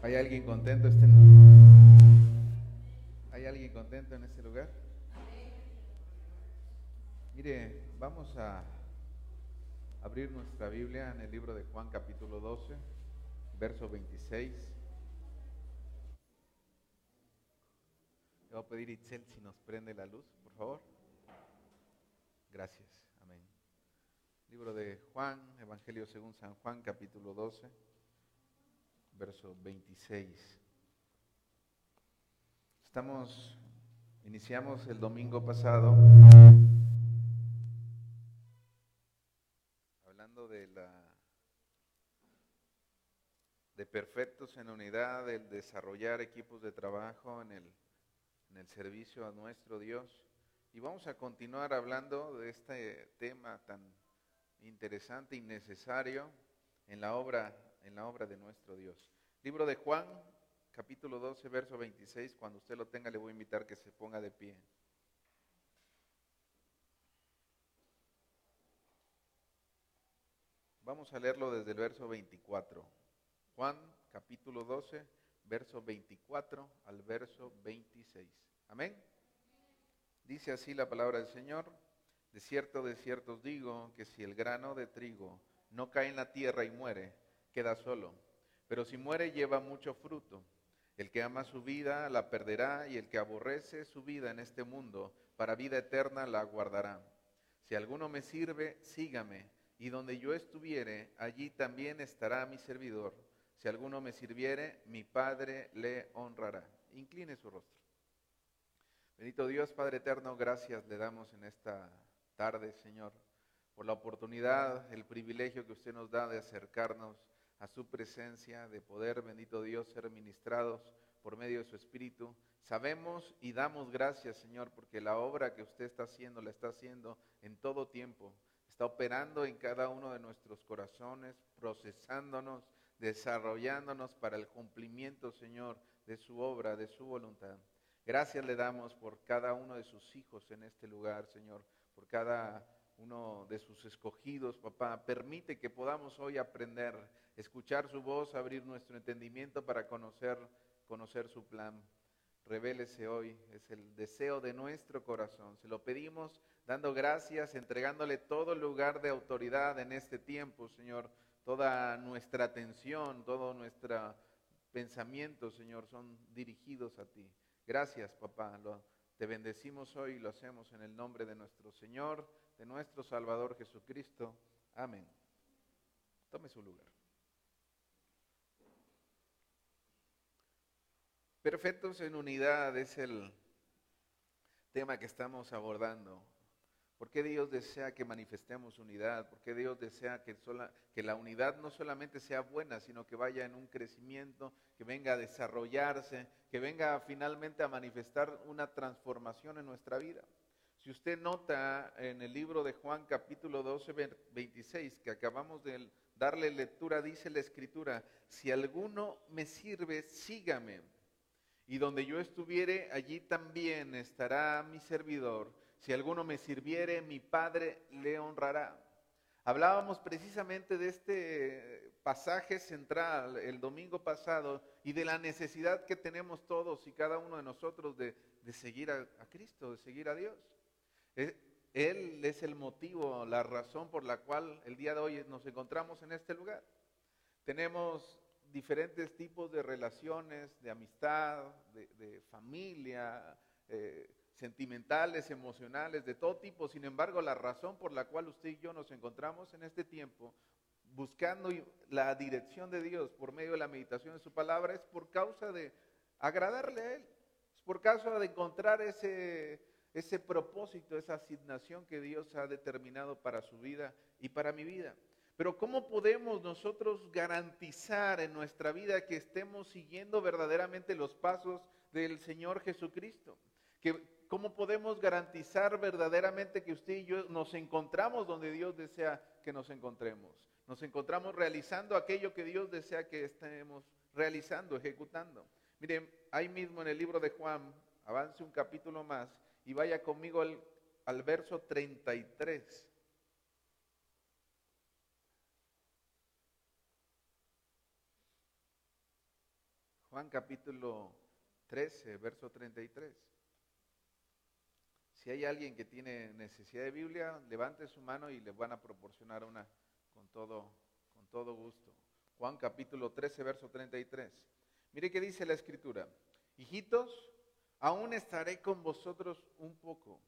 ¿Hay alguien contento este ¿Hay alguien contento en este lugar? Mire, vamos a abrir nuestra Biblia en el libro de Juan capítulo 12, verso 26. Le voy a pedir Itzel si nos prende la luz, por favor. Gracias. Amén. Libro de Juan, Evangelio según San Juan, capítulo 12 verso 26. Estamos, iniciamos el domingo pasado hablando de la de perfectos en unidad, del desarrollar equipos de trabajo en el, en el servicio a nuestro Dios. Y vamos a continuar hablando de este tema tan interesante y necesario en la obra en la obra de nuestro Dios. Libro de Juan, capítulo 12, verso 26. Cuando usted lo tenga, le voy a invitar que se ponga de pie. Vamos a leerlo desde el verso 24. Juan, capítulo 12, verso 24 al verso 26. Amén. Dice así la palabra del Señor. De cierto, de cierto os digo que si el grano de trigo no cae en la tierra y muere, queda solo. Pero si muere lleva mucho fruto. El que ama su vida la perderá y el que aborrece su vida en este mundo, para vida eterna la guardará. Si alguno me sirve, sígame, y donde yo estuviere, allí también estará mi servidor. Si alguno me sirviere, mi Padre le honrará. Incline su rostro. Bendito Dios, Padre eterno, gracias le damos en esta tarde, Señor, por la oportunidad, el privilegio que usted nos da de acercarnos a su presencia, de poder, bendito Dios, ser ministrados por medio de su Espíritu. Sabemos y damos gracias, Señor, porque la obra que usted está haciendo, la está haciendo en todo tiempo. Está operando en cada uno de nuestros corazones, procesándonos, desarrollándonos para el cumplimiento, Señor, de su obra, de su voluntad. Gracias le damos por cada uno de sus hijos en este lugar, Señor, por cada uno de sus escogidos, papá. Permite que podamos hoy aprender, escuchar su voz, abrir nuestro entendimiento para conocer, conocer su plan. Revélese hoy, es el deseo de nuestro corazón. Se lo pedimos dando gracias, entregándole todo lugar de autoridad en este tiempo, Señor. Toda nuestra atención, todo nuestro pensamiento, Señor, son dirigidos a ti. Gracias, papá. te bendecimos hoy y lo hacemos en el nombre de nuestro Señor de nuestro Salvador Jesucristo. Amén. Tome su lugar. Perfectos en unidad es el tema que estamos abordando. ¿Por qué Dios desea que manifestemos unidad? ¿Por qué Dios desea que, que la unidad no solamente sea buena, sino que vaya en un crecimiento, que venga a desarrollarse, que venga finalmente a manifestar una transformación en nuestra vida? Si usted nota en el libro de Juan capítulo 12, 26, que acabamos de darle lectura, dice la escritura, si alguno me sirve, sígame. Y donde yo estuviere, allí también estará mi servidor. Si alguno me sirviere, mi Padre le honrará. Hablábamos precisamente de este pasaje central el domingo pasado y de la necesidad que tenemos todos y cada uno de nosotros de, seguir a Cristo, de seguir a Dios. Él es el motivo, la razón por la cual el día de hoy nos encontramos en este lugar. Tenemos diferentes tipos de relaciones, de amistad, de, familia, eh, sentimentales, emocionales, de todo tipo. Sin embargo, la razón por la cual usted y yo nos encontramos en este tiempo, buscando la dirección de Dios por medio de la meditación de su palabra, es por causa de agradarle a Él. Es por causa de encontrar ese ese propósito, esa asignación que Dios ha determinado para su vida y para mi vida. Pero ¿cómo podemos nosotros garantizar en nuestra vida que estemos siguiendo verdaderamente los pasos del Señor Jesucristo? Que, ¿Cómo podemos garantizar verdaderamente que usted y yo nos encontramos donde Dios desea que nos encontremos? Nos encontramos realizando aquello que Dios desea que estemos realizando, ejecutando. Miren, ahí mismo en el libro de Juan, avance un capítulo más, y vaya conmigo al, verso 33. Juan capítulo 13, verso 33. Si hay alguien que tiene necesidad de Biblia, levante su mano y le van a proporcionar una con todo, con todo gusto. Juan capítulo 13, verso 33. Mire qué dice la escritura. Hijitos, aún estaré con vosotros un poco.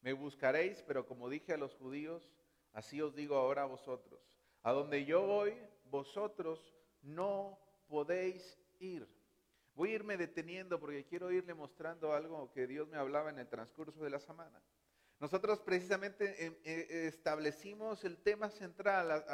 Me buscaréis, pero como dije a los judíos, así os digo ahora a vosotros. A donde yo voy, vosotros no podéis ir. Voy a irme deteniendo porque quiero irle mostrando algo que Dios me hablaba en el transcurso de la semana. Nosotros precisamente em, eh, establecimos el tema central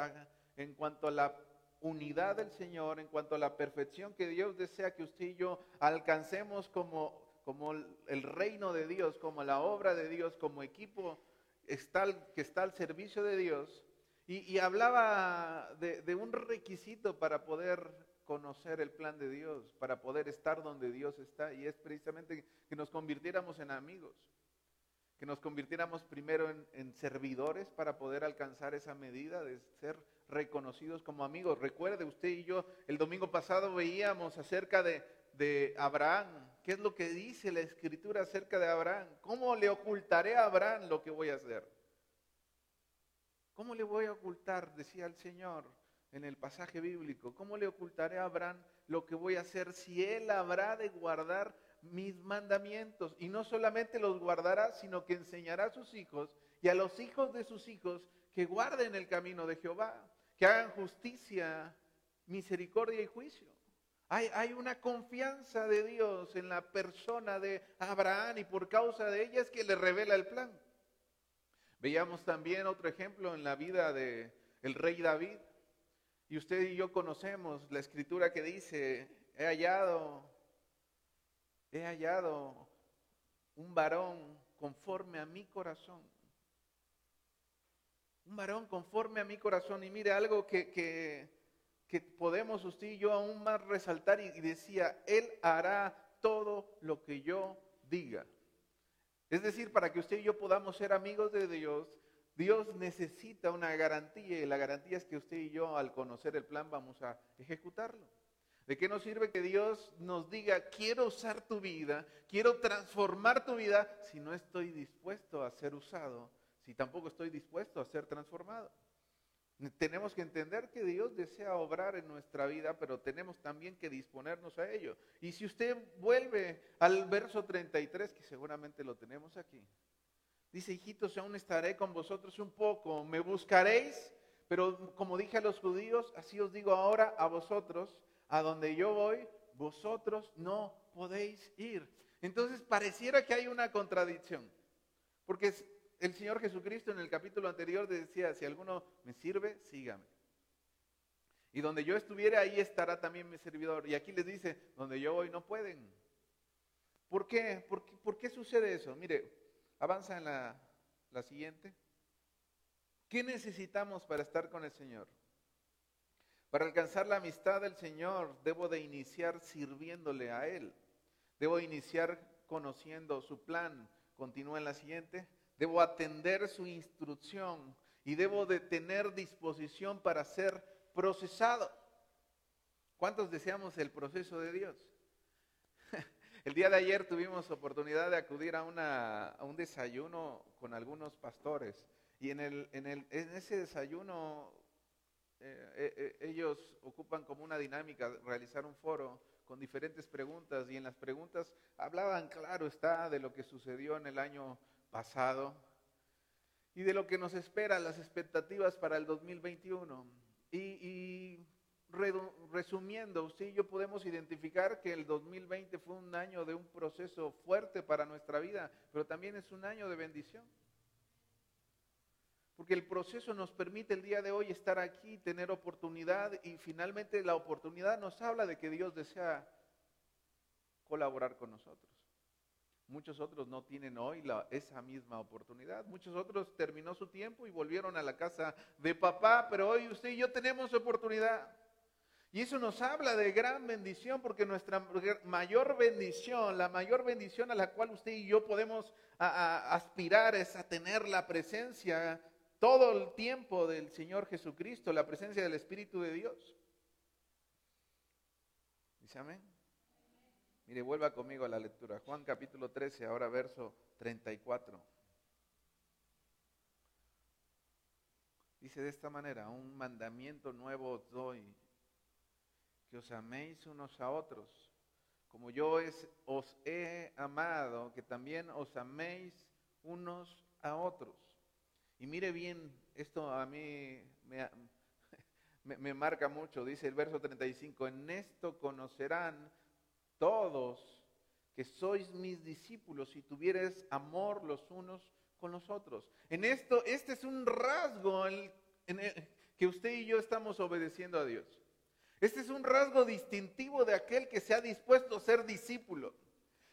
en cuanto a la unidad del Señor, en cuanto a la perfección que Dios desea que usted y yo alcancemos como, como el reino de Dios, como la obra de Dios, como equipo que está al servicio de Dios. Y, hablaba de un requisito para poder conocer el plan de Dios, para poder estar donde Dios está, y es precisamente que nos convirtiéramos en amigos, que nos convirtiéramos primero en, servidores para poder alcanzar esa medida de ser reconocidos como amigos. Recuerde, usted y yo el domingo pasado veíamos acerca de, de Abraham, qué es lo que dice la escritura acerca de Abraham, cómo le ocultaré a Abraham lo que voy a hacer. ¿Cómo le voy a ocultar? Decía el Señor en el pasaje bíblico. ¿Cómo le ocultaré a Abraham lo que voy a hacer si él habrá de guardar mis mandamientos? Y no solamente los guardará, sino que enseñará a sus hijos y a los hijos de sus hijos que guarden el camino de Jehová, que hagan justicia, misericordia y juicio. Hay, una confianza de Dios en la persona de Abraham y por causa de ella es que le revela el plan. Veíamos también otro ejemplo en la vida de el rey David. Y usted y yo conocemos la escritura que dice, he hallado, he hallado un varón conforme a mi corazón. Un varón conforme a mi corazón. Y mire algo que, podemos usted y yo aún más resaltar. y decía, Él hará todo lo que yo diga. Es decir, para que usted y yo podamos ser amigos de Dios, Dios necesita una garantía y la garantía es que usted y yo al conocer el plan vamos a ejecutarlo. ¿De qué nos sirve que Dios nos diga, quiero usar tu vida, quiero transformar tu vida, si no estoy dispuesto a ser usado, si tampoco estoy dispuesto a ser transformado? Tenemos que entender que Dios desea obrar en nuestra vida, pero tenemos también que disponernos a ello. Y si usted vuelve al verso 33, que seguramente lo tenemos aquí, Dice, hijitos, aún estaré con vosotros un poco, me buscaréis, pero como dije a los judíos, así os digo ahora a vosotros, a donde yo voy, vosotros no podéis ir. Entonces pareciera que hay una contradicción, porque el Señor Jesucristo en el capítulo anterior decía, si alguno me sirve, sígame. Y donde yo estuviere, ahí estará también mi servidor. Y aquí les dice, donde yo voy no pueden. ¿Por qué? ¿Por qué, ¿Por qué sucede eso? Mire, Avanza en la, la siguiente. ¿Qué necesitamos para estar con el Señor? Para alcanzar la amistad del Señor, debo de iniciar sirviéndole a Él. Debo iniciar conociendo su plan. Continúa en la siguiente. Debo atender su instrucción y debo de tener disposición para ser procesado. ¿Cuántos deseamos el proceso de Dios? El día de ayer tuvimos oportunidad de acudir a, un desayuno con algunos pastores y en, el, en, el, en ese desayuno eh, eh, eh, ellos ocupan como una dinámica realizar un foro con diferentes preguntas y en las preguntas hablaban, claro está, de lo que sucedió en el año pasado y de lo que nos espera, las expectativas para el 2021. Y, y resumiendo, usted y yo podemos identificar que el 2020 fue un año de un proceso fuerte para nuestra vida, pero también es un año de bendición. Porque el proceso nos permite el día de hoy estar aquí, tener oportunidad y finalmente la oportunidad nos habla de que Dios desea colaborar con nosotros. Muchos otros no tienen hoy esa misma oportunidad. Muchos otros terminó su tiempo y volvieron a la casa de papá, pero hoy usted y yo tenemos oportunidad. Y eso nos habla de gran bendición porque nuestra mayor bendición, la mayor bendición a la cual usted y yo podemos aspirar es a tener la presencia todo el tiempo del Señor Jesucristo, la presencia del Espíritu de Dios. Dice amén. Mire, vuelva conmigo a la lectura. Juan capítulo 13, ahora verso 34. Dice de esta manera, un mandamiento nuevo os doy, que os améis unos a otros, como yo os he amado, que también os améis unos a otros. Y mire bien, esto a mí me, marca mucho, dice el verso 35, en esto conocerán todos que sois mis discípulos si tuvieres amor los unos con los otros. En esto, este es un rasgo en que usted y yo estamos obedeciendo a Dios. Este es un rasgo distintivo de aquel que se ha dispuesto a ser discípulo.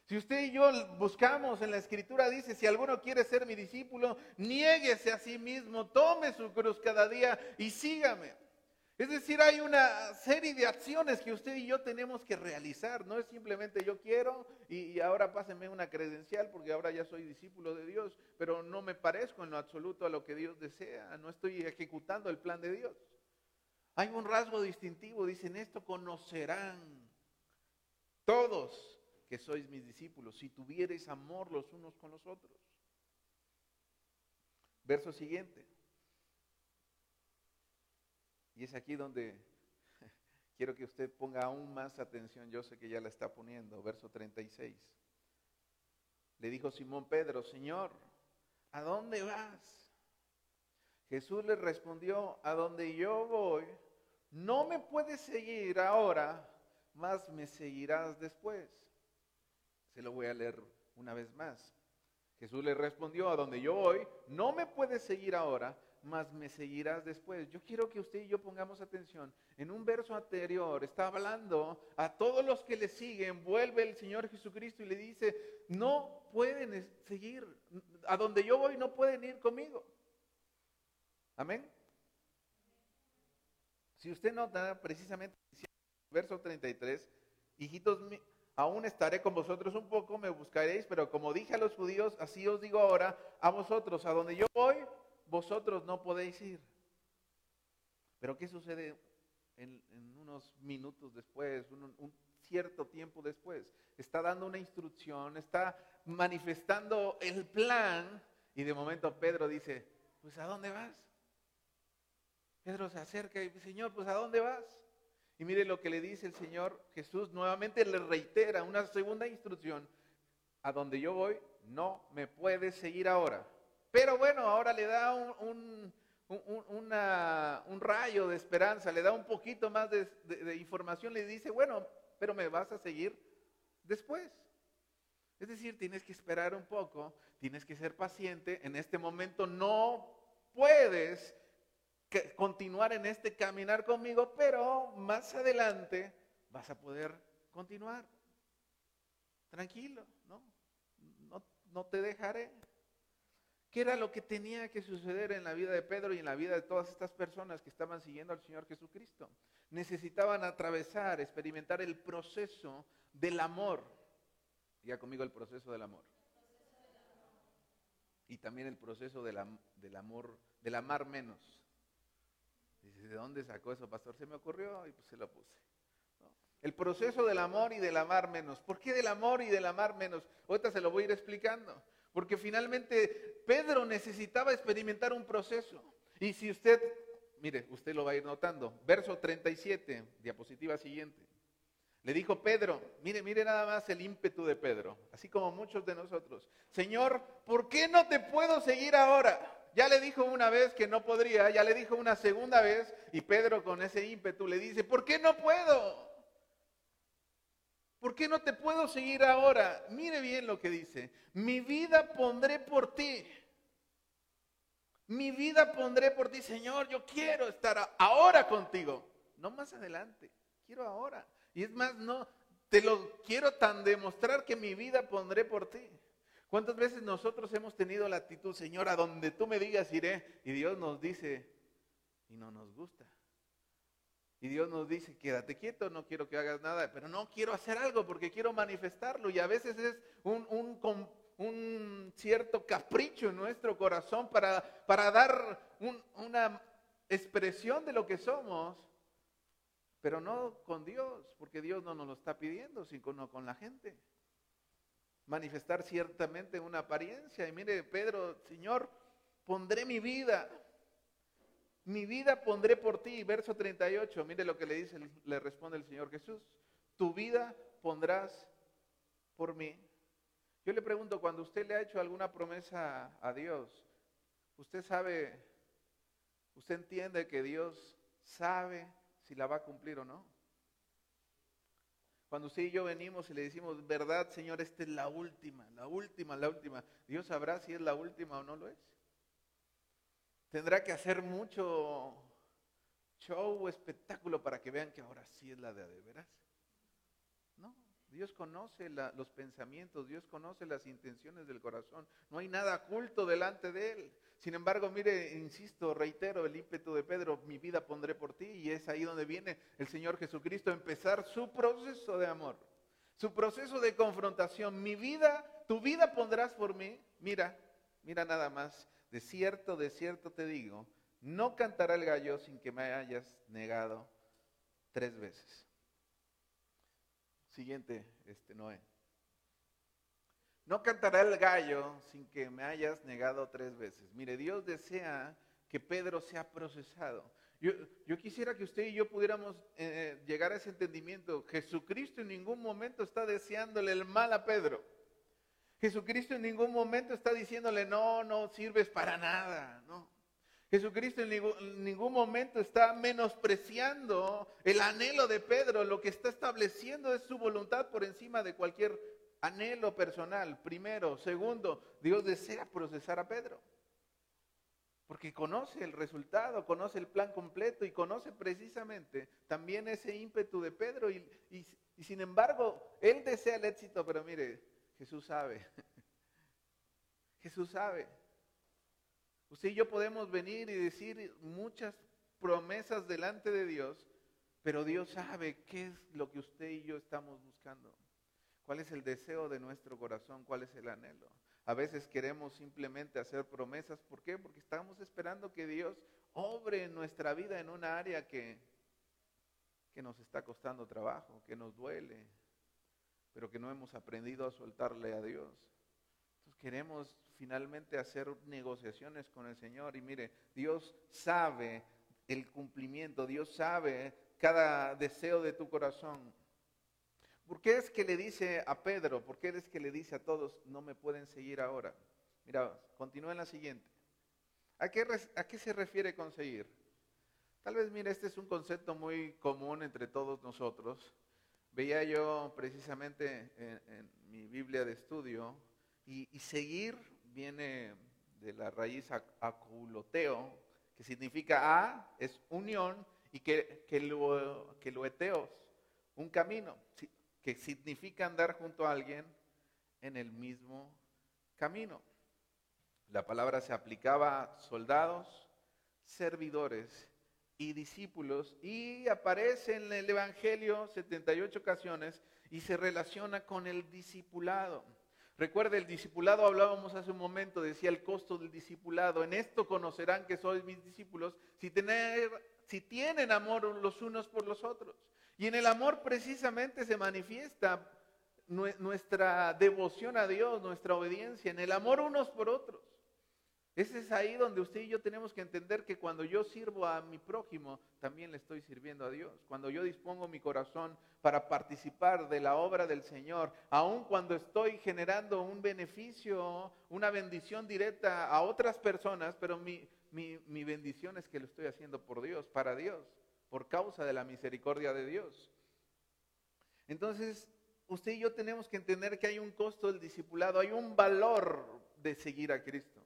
Si usted y yo buscamos en la escritura, dice, si alguno quiere ser mi discípulo, niéguese a sí mismo, tome su cruz cada día y sígame. Es decir, hay una serie de acciones que usted y yo tenemos que realizar. No es simplemente yo quiero y, ahora pásenme una credencial porque ahora ya soy discípulo de Dios, pero no me parezco en lo absoluto a lo que Dios desea. No estoy ejecutando el plan de Dios. Hay un rasgo distintivo. Dicen esto, conocerán todos que sois mis discípulos si tuvierais amor los unos con los otros. Verso siguiente. Y es aquí donde quiero que usted ponga aún más atención. Yo sé que ya la está poniendo. Verso 36. Le dijo Simón Pedro, Señor, ¿a dónde vas? Jesús le respondió, a donde yo voy, no me puedes seguir ahora, más me seguirás después. Se lo voy a leer una vez más. Jesús le respondió, a donde yo voy, no me puedes seguir ahora, más me seguirás después. Yo quiero que usted y yo pongamos atención. En un verso anterior está hablando a todos los que le siguen, vuelve el Señor Jesucristo y le dice, no pueden seguir, a donde yo voy no pueden ir conmigo. Amén. Si usted nota precisamente, verso 33, hijitos, aún estaré con vosotros un poco, me buscaréis, pero como dije a los judíos, así os digo ahora, a vosotros, a donde yo voy, vosotros no podéis ir. Pero ¿qué sucede en, unos minutos después, un, cierto tiempo después? Está dando una instrucción, está manifestando el plan y de momento Pedro dice, pues ¿a dónde vas? Pedro se acerca y dice, Señor, pues ¿a dónde vas? Y mire lo que le dice el Señor Jesús, nuevamente le reitera una segunda instrucción, a donde yo voy, no me puedes seguir ahora, pero bueno, ahora le da un, rayo de esperanza, le da un poquito más de, información, le dice, bueno, pero me vas a seguir después. Es decir, tienes que esperar un poco, tienes que ser paciente. En este momento no puedes continuar en este caminar conmigo, pero más adelante vas a poder continuar. Tranquilo. No, no te dejaré. ¿Qué era lo que tenía que suceder en la vida de Pedro y en la vida de todas estas personas que estaban siguiendo al Señor Jesucristo? Necesitaban atravesar, experimentar el proceso del amor. Diga conmigo el proceso del amor. Y también el proceso del, amor, del amar menos. Dice, ¿de dónde sacó eso, pastor? Se me ocurrió y pues se lo puse. El proceso del amor y del amar menos. ¿Por qué del amor y del amar menos? Ahorita se lo voy a ir explicando. Porque finalmente Pedro necesitaba experimentar un proceso. Y si usted, mire, usted lo va a ir notando. Verso 37, diapositiva siguiente. Le dijo Pedro, mire, mire nada más el ímpetu de Pedro, así como muchos de nosotros. Señor, ¿por qué no te puedo seguir ahora? Ya le dijo una vez que no podría, ya le dijo una segunda vez y Pedro con ese ímpetu le dice, ¿por qué no puedo? ¿Por qué no te puedo seguir ahora? Mire bien lo que dice. Mi vida pondré por ti. Mi vida pondré por ti, Señor. Yo quiero estar ahora contigo. No más adelante. Quiero ahora. Y es más, no, te lo quiero tan demostrar que mi vida pondré por ti. ¿Cuántas veces nosotros hemos tenido la actitud, Señor, a donde tú me digas iré? Y Dios nos dice, y no nos gusta. Y Dios nos dice, quédate quieto, no quiero que hagas nada, pero no quiero hacer algo porque quiero manifestarlo. Y a veces es un, un, cierto capricho en nuestro corazón para dar una expresión de lo que somos. pero no con Dios, porque Dios no nos lo está pidiendo, sino con la gente. Manifestar ciertamente una apariencia. Y mire, Pedro, Señor, pondré mi vida, mi vida pondré por ti. Verso 38, mire lo que le dice, le responde el Señor Jesús. Tu vida pondrás por mí. Yo le pregunto, cuando usted le ha hecho alguna promesa a Dios, usted sabe, usted entiende que Dios sabe si la va a cumplir o no. Cuando usted y yo venimos y le decimos, verdad, Señor, esta es la última, la última, la última, Dios sabrá si es la última o no lo es. Tendrá que hacer mucho show o espectáculo para que vean que ahora sí es la de de veras. No, Dios conoce los pensamientos, Dios conoce las intenciones del corazón. No hay nada oculto delante de Él. Sin embargo, mire, insisto, reitero el ímpetu de Pedro, mi vida pondré por ti. Y es ahí donde viene el Señor Jesucristo a empezar su proceso de amor, su proceso de confrontación. Mi vida, tu vida pondrás por mí. Mira, mira nada más. De cierto, de cierto te digo, no cantará el gallo sin que me hayas negado tres veces. Siguiente, este Noé. No cantará el gallo sin que me hayas negado tres veces. Mire, Dios desea que Pedro sea procesado. Yo, yo quisiera que usted y yo pudiéramos eh, llegar a ese entendimiento. Jesucristo en ningún momento está deseándole el mal a Pedro. Jesucristo en ningún momento está diciéndole, no, no sirves para nada. No. Jesucristo en ningún, momento está menospreciando el anhelo de Pedro. Lo que está estableciendo es su voluntad por encima de cualquier anhelo personal. Primero. Segundo, Dios desea procesar a Pedro. Porque conoce el resultado, conoce el plan completo y conoce precisamente también ese ímpetu de Pedro. y sin embargo, él desea el éxito, pero mire, Jesús sabe. Jesús sabe. Usted y yo podemos venir y decir muchas promesas delante de Dios, pero Dios sabe qué es lo que usted y yo estamos buscando. ¿Cuál es el deseo de nuestro corazón? ¿Cuál es el anhelo? A veces queremos simplemente hacer promesas. ¿Por qué? Porque estamos esperando que Dios obre en nuestra vida en una área que, que nos está costando trabajo, que nos duele, pero que no hemos aprendido a soltarle a Dios. Queremos finalmente hacer negociaciones con el Señor. Y mire, Dios sabe el cumplimiento, Dios sabe cada deseo de tu corazón. ¿Por qué es que le dice a Pedro, por qué es que le dice a todos, no me pueden seguir ahora? Mira, continúa en la siguiente. ¿A qué, ¿A qué se refiere con seguir? Tal vez, mire, este es un concepto muy común entre todos nosotros. Veía yo precisamente en, mi Biblia de estudio y, seguir viene de la raíz aculoteo, que significa a, es unión, y que, que, lo, que loeteos, un camino, que significa andar junto a alguien en el mismo camino. La palabra se aplicaba a soldados, servidores y discípulos y aparece en el Evangelio 78 ocasiones y se relaciona con el discipulado. Recuerde, el discipulado hablábamos hace un momento, decía el costo del discipulado. En esto conocerán que sois mis discípulos si, tener, si tienen amor los unos por los otros. Y en el amor precisamente se manifiesta nuestra devoción a Dios, nuestra obediencia, en el amor unos por otros. Ese es ahí donde usted y yo tenemos que entender que cuando yo sirvo a mi prójimo, también le estoy sirviendo a Dios. Cuando yo dispongo mi corazón para participar de la obra del Señor, aun cuando estoy generando un beneficio, una bendición directa a otras personas, pero mi, mi bendición es que lo estoy haciendo por Dios, para Dios, por causa de la misericordia de Dios. Entonces, usted y yo tenemos que entender que hay un costo del discipulado, hay un valor de seguir a Cristo.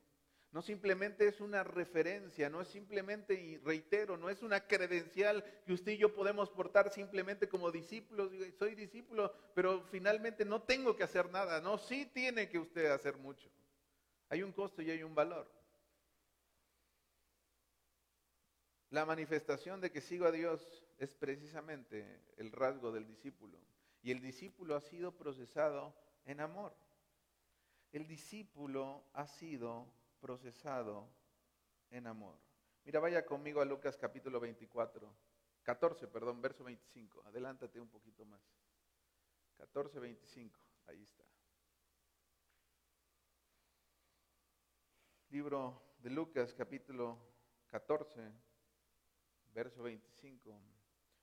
No simplemente es una referencia, no es simplemente, y reitero, no es una credencial que usted y yo podemos portar simplemente como discípulos. Soy discípulo, pero finalmente no tengo que hacer nada. No, sí tiene que usted hacer mucho. Hay un costo y hay un valor. La manifestación de que sigo a Dios es precisamente el rasgo del discípulo. Y el discípulo ha sido procesado en amor. El discípulo ha sido procesado en amor. Mira, vaya conmigo a Lucas capítulo 24. 14, perdón, verso 25. Adelántate un poquito más. 14, 25. Ahí está. Libro de Lucas, capítulo 14, verso 25.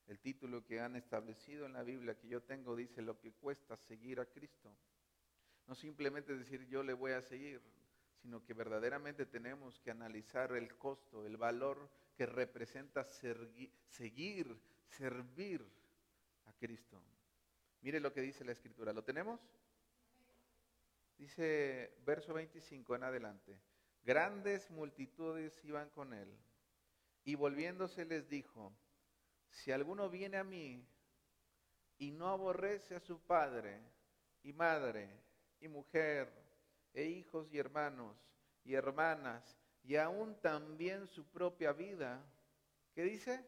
El título que han establecido en la Biblia que yo tengo dice lo que cuesta seguir a Cristo. No simplemente decir yo le voy a seguir, sino que verdaderamente tenemos que analizar el costo, el valor que representa seguir, servir a Cristo. Mire lo que dice la escritura. ¿Lo tenemos? Dice verso 25 en adelante. Grandes multitudes iban con él. Y volviéndose les dijo, si alguno viene a mí y no aborrece a su padre y madre y mujer e hijos y hermanos y hermanas y aún también su propia vida, ¿qué dice?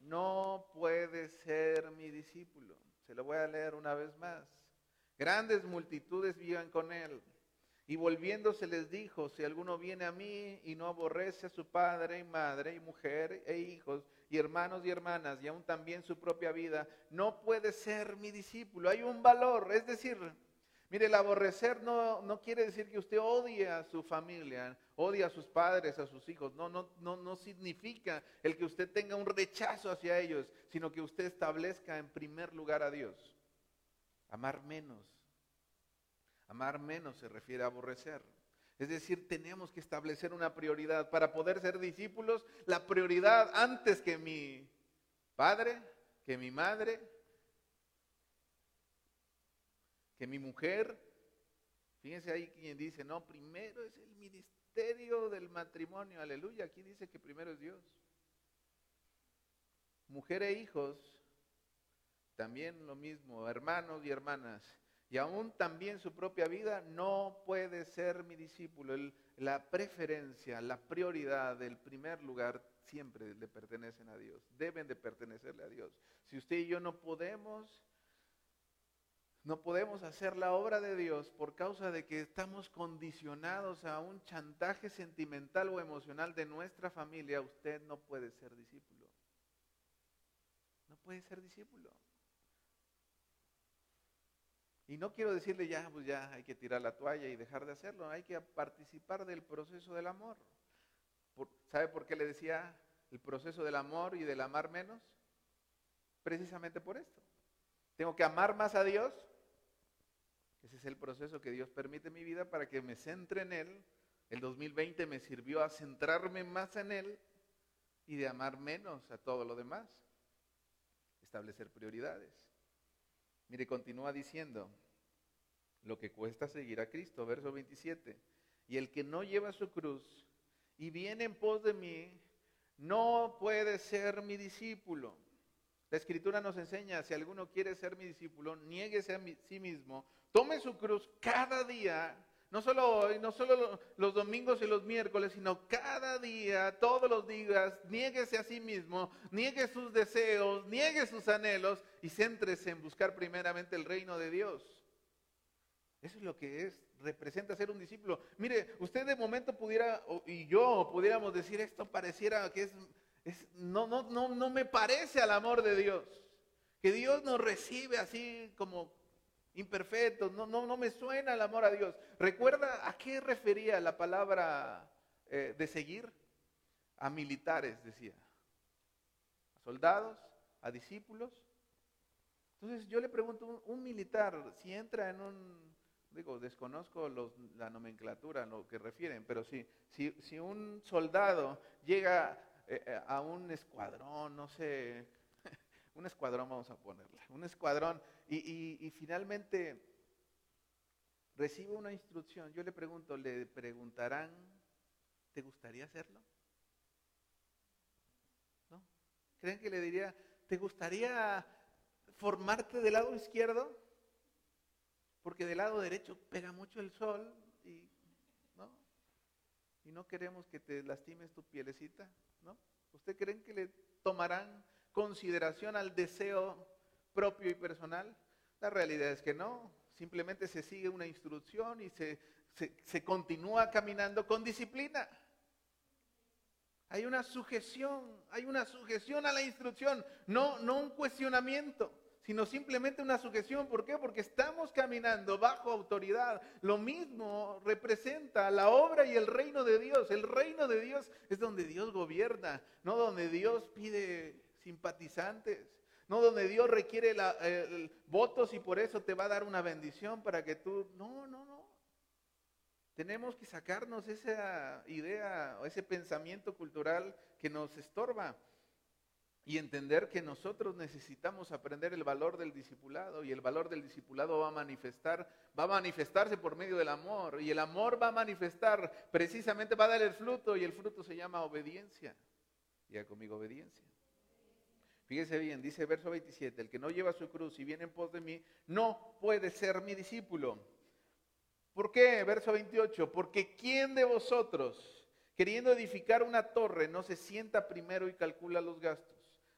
No puede ser mi discípulo. Se lo voy a leer una vez más. Grandes multitudes vivan con él. Y volviéndose les dijo, si alguno viene a mí y no aborrece a su padre y madre y mujer e hijos y hermanos y hermanas y aún también su propia vida, no puede ser mi discípulo. Hay un valor, es decir, mire, el aborrecer no, no quiere decir que usted odie a su familia, odie a sus padres, a sus hijos. No, no, no, no significa el que usted tenga un rechazo hacia ellos, sino que usted establezca en primer lugar a Dios. Amar menos Amar menos se refiere a aborrecer. Es decir, tenemos que establecer una prioridad. Para poder ser discípulos, la prioridad antes que mi padre, que mi madre, que mi mujer. Fíjense ahí quien dice, no, primero es el ministerio del matrimonio, aleluya. Aquí dice que primero es Dios. Mujer e hijos, también lo mismo, hermanos y hermanas y aún también su propia vida, no puede ser mi discípulo. la preferencia, la prioridad, el primer lugar siempre le pertenecen a Dios, deben de pertenecerle a Dios. Si usted y yo no podemos, no podemos hacer la obra de Dios por causa de que estamos condicionados a un chantaje sentimental o emocional de nuestra familia, usted no puede ser discípulo. No puede ser discípulo. Y no quiero decirle ya, pues ya hay que tirar la toalla y dejar de hacerlo, hay que participar del proceso del amor. ¿Sabe por qué le decía el proceso del amor y del amar menos? Precisamente por esto. Tengo que amar más a Dios. Ese es el proceso que Dios permite en mi vida para que me centre en Él. El 2020 me sirvió a centrarme más en Él y de amar menos a todo lo demás. Establecer prioridades. Mire, continúa diciendo lo que cuesta seguir a Cristo, verso 27. Y el que no lleva su cruz y viene en pos de mí, no puede ser mi discípulo. La escritura nos enseña, si alguno quiere ser mi discípulo, niéguese a sí mismo, tome su cruz cada día no solo hoy, no solo los domingos y los miércoles, sino cada día, todos los días, niéguese a sí mismo, niegue sus deseos, niegue sus anhelos y céntrese en buscar primeramente el reino de Dios. Eso es lo que es, representa ser un discípulo. Mire, usted de momento pudiera, y yo pudiéramos decir, esto pareciera que es, no, no, no, no me parece al amor de Dios. Que Dios nos recibe así como imperfectos, no, no, no me suena el amor a Dios. ¿Recuerda a qué refería la palabra eh, de seguir? A militares, decía. A soldados, a discípulos. Entonces yo le pregunto, un, militar, si entra en un, digo, desconozco la nomenclatura, lo que refieren, pero si, si, si un soldado llega eh, eh, a un escuadrón, no sé, un escuadrón vamos a ponerle, un escuadrón y, finalmente recibe una instrucción. Yo le pregunto, ¿le preguntarán, ¿te gustaría hacerlo? ¿No? ¿Creen que le diría, ¿te gustaría formarte del lado izquierdo? Porque del lado derecho pega mucho el sol y ¿no? Y no queremos que te lastimes tu pielecita, ¿no? ¿Usted creen que le tomarán consideración al deseo propio y personal? La realidad es que no, simplemente se sigue una instrucción y se, se, continúa caminando con disciplina. Hay una sujeción, hay una sujeción a la instrucción, no, no un cuestionamiento, sino simplemente una sujeción. ¿Por qué? Porque estamos caminando bajo autoridad. Lo mismo representa la obra y el reino de Dios. El reino de Dios es donde Dios gobierna, no donde Dios pide simpatizantes, no donde Dios requiere votos y por eso te va a dar una bendición para que tú... No, no, no. Tenemos que sacarnos esa idea o ese pensamiento cultural que nos estorba y entender que nosotros necesitamos aprender el valor del discipulado y el valor del discipulado va a manifestar, va a manifestarse por medio del amor y el amor va a manifestar, precisamente va a dar el fruto y el fruto se llama obediencia. Ya conmigo obediencia. Fíjese bien, dice verso 27, el que no lleva su cruz y viene en pos de mí, no puede ser mi discípulo. ¿Por qué? Verso 28, porque ¿quién de vosotros, queriendo edificar una torre, no se sienta primero y calcula los gastos?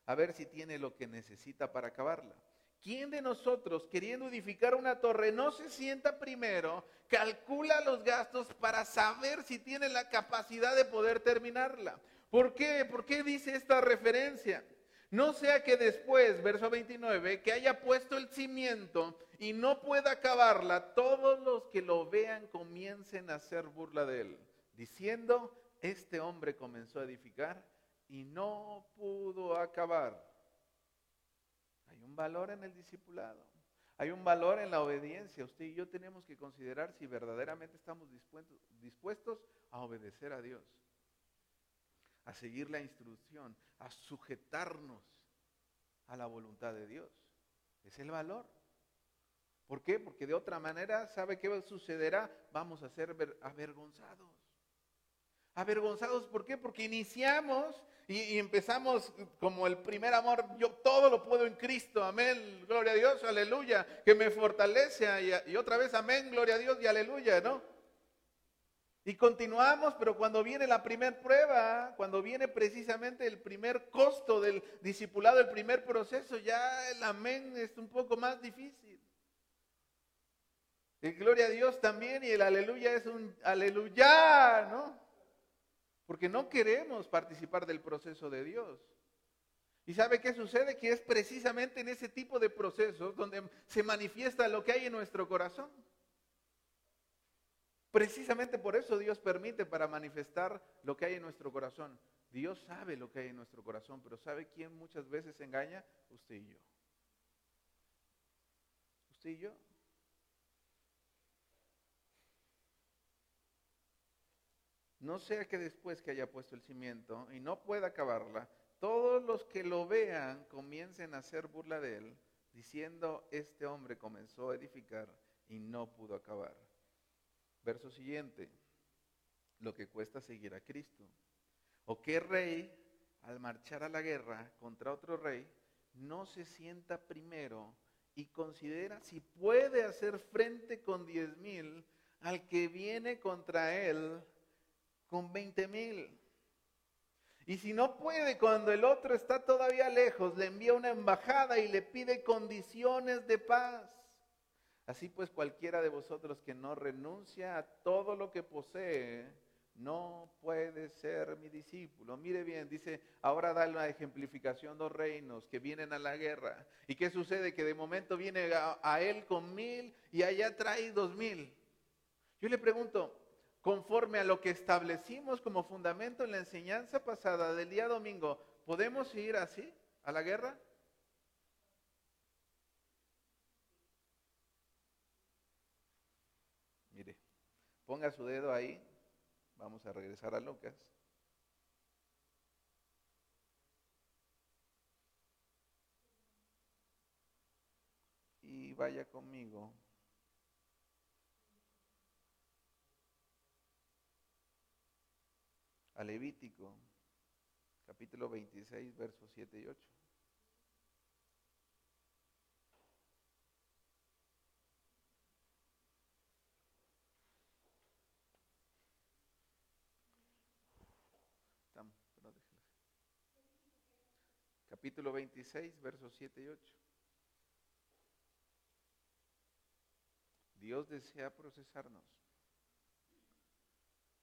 A ver si tiene lo que necesita para acabarla. ¿Quién de nosotros, queriendo edificar una torre, no se sienta primero, calcula los gastos para saber si tiene la capacidad de poder terminarla? ¿Por qué? ¿Por qué dice esta referencia? No sea que después, verso 29, que haya puesto el cimiento y no pueda acabarla, todos los que lo vean comiencen a hacer burla de él, diciendo, este hombre comenzó a edificar y no pudo acabar. Hay un valor en el discipulado, hay un valor en la obediencia. Usted y yo tenemos que considerar si verdaderamente estamos dispuestos, a obedecer a Dios a seguir la instrucción, a sujetarnos a la voluntad de Dios. Es el valor. ¿Por qué? Porque de otra manera, ¿sabe qué sucederá? Vamos a ser avergonzados. Avergonzados, ¿por qué? Porque iniciamos y, empezamos como el primer amor. Yo todo lo puedo en Cristo, amén, gloria a Dios, aleluya, que me fortalece y, otra vez, amén, gloria a Dios y aleluya, ¿no? Y continuamos, pero cuando viene la primera prueba, cuando viene precisamente el primer costo del discipulado, el primer proceso, ya el amén es un poco más difícil. El gloria a Dios también y el aleluya es un aleluya, ¿no? Porque no queremos participar del proceso de Dios. ¿Y sabe qué sucede? Que es precisamente en ese tipo de procesos donde se manifiesta lo que hay en nuestro corazón. Precisamente por eso Dios permite para manifestar lo que hay en nuestro corazón. Dios sabe lo que hay en nuestro corazón, pero ¿sabe quién muchas veces engaña? Usted y yo. Usted y yo. No sea que después que haya puesto el cimiento y no pueda acabarla, todos los que lo vean comiencen a hacer burla de él, diciendo, este hombre comenzó a edificar y no pudo acabar. Verso siguiente, lo que cuesta seguir a Cristo. ¿O qué rey, al marchar a la guerra contra otro rey, no se sienta primero y considera si puede hacer frente con diez mil al que viene contra él con veinte mil? Y si no puede, cuando el otro está todavía lejos, le envía una embajada y le pide condiciones de paz. Así pues cualquiera de vosotros que no renuncia a todo lo que posee, no puede ser mi discípulo. Mire bien, dice, ahora da una ejemplificación dos reinos que vienen a la guerra. ¿Y qué sucede? Que de momento viene a, él con mil y allá trae dos mil. Yo le pregunto, conforme a lo que establecimos como fundamento en la enseñanza pasada del día domingo, ¿podemos ir así a la guerra? Ponga su dedo ahí. Vamos a regresar a Lucas. Y vaya conmigo. A Levítico, capítulo 26, versos 7 y 8. capítulo 26, versos 7 y 8. Dios desea procesarnos.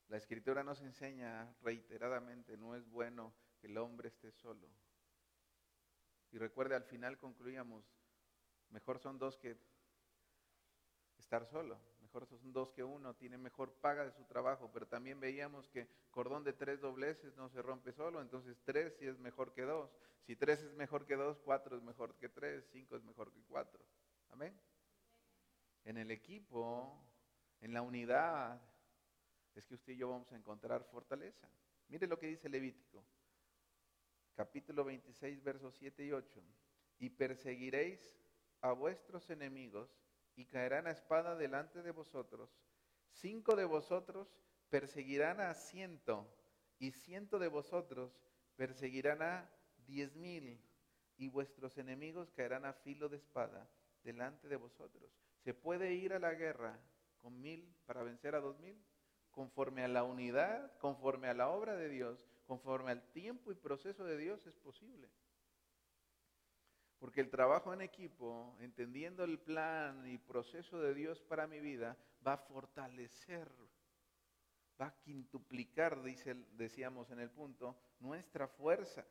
La escritura nos enseña reiteradamente, no es bueno que el hombre esté solo. Y recuerde, al final concluíamos, mejor son dos que estar solo, mejor son dos que uno, tiene mejor paga de su trabajo, pero también veíamos que cordón de tres dobleces no se rompe solo, entonces tres sí es mejor que dos. Si tres es mejor que dos, cuatro es mejor que tres, cinco es mejor que cuatro. Amén. En el equipo, en la unidad, es que usted y yo vamos a encontrar fortaleza. Mire lo que dice Levítico capítulo 26, versos 7 y 8. Y perseguiréis a vuestros enemigos y caerán a espada delante de vosotros. Cinco de vosotros perseguirán a ciento y ciento de vosotros perseguirán a diez mil y vuestros enemigos caerán a filo de espada delante de vosotros. ¿Se puede ir a la guerra con mil para vencer a dos mil? Conforme a la unidad, conforme a la obra de Dios, conforme al tiempo y proceso de Dios es posible. Porque el trabajo en equipo, entendiendo el plan y proceso de Dios para mi vida, va a fortalecer, va a quintuplicar, dice, decíamos en el punto, nuestra fuerza.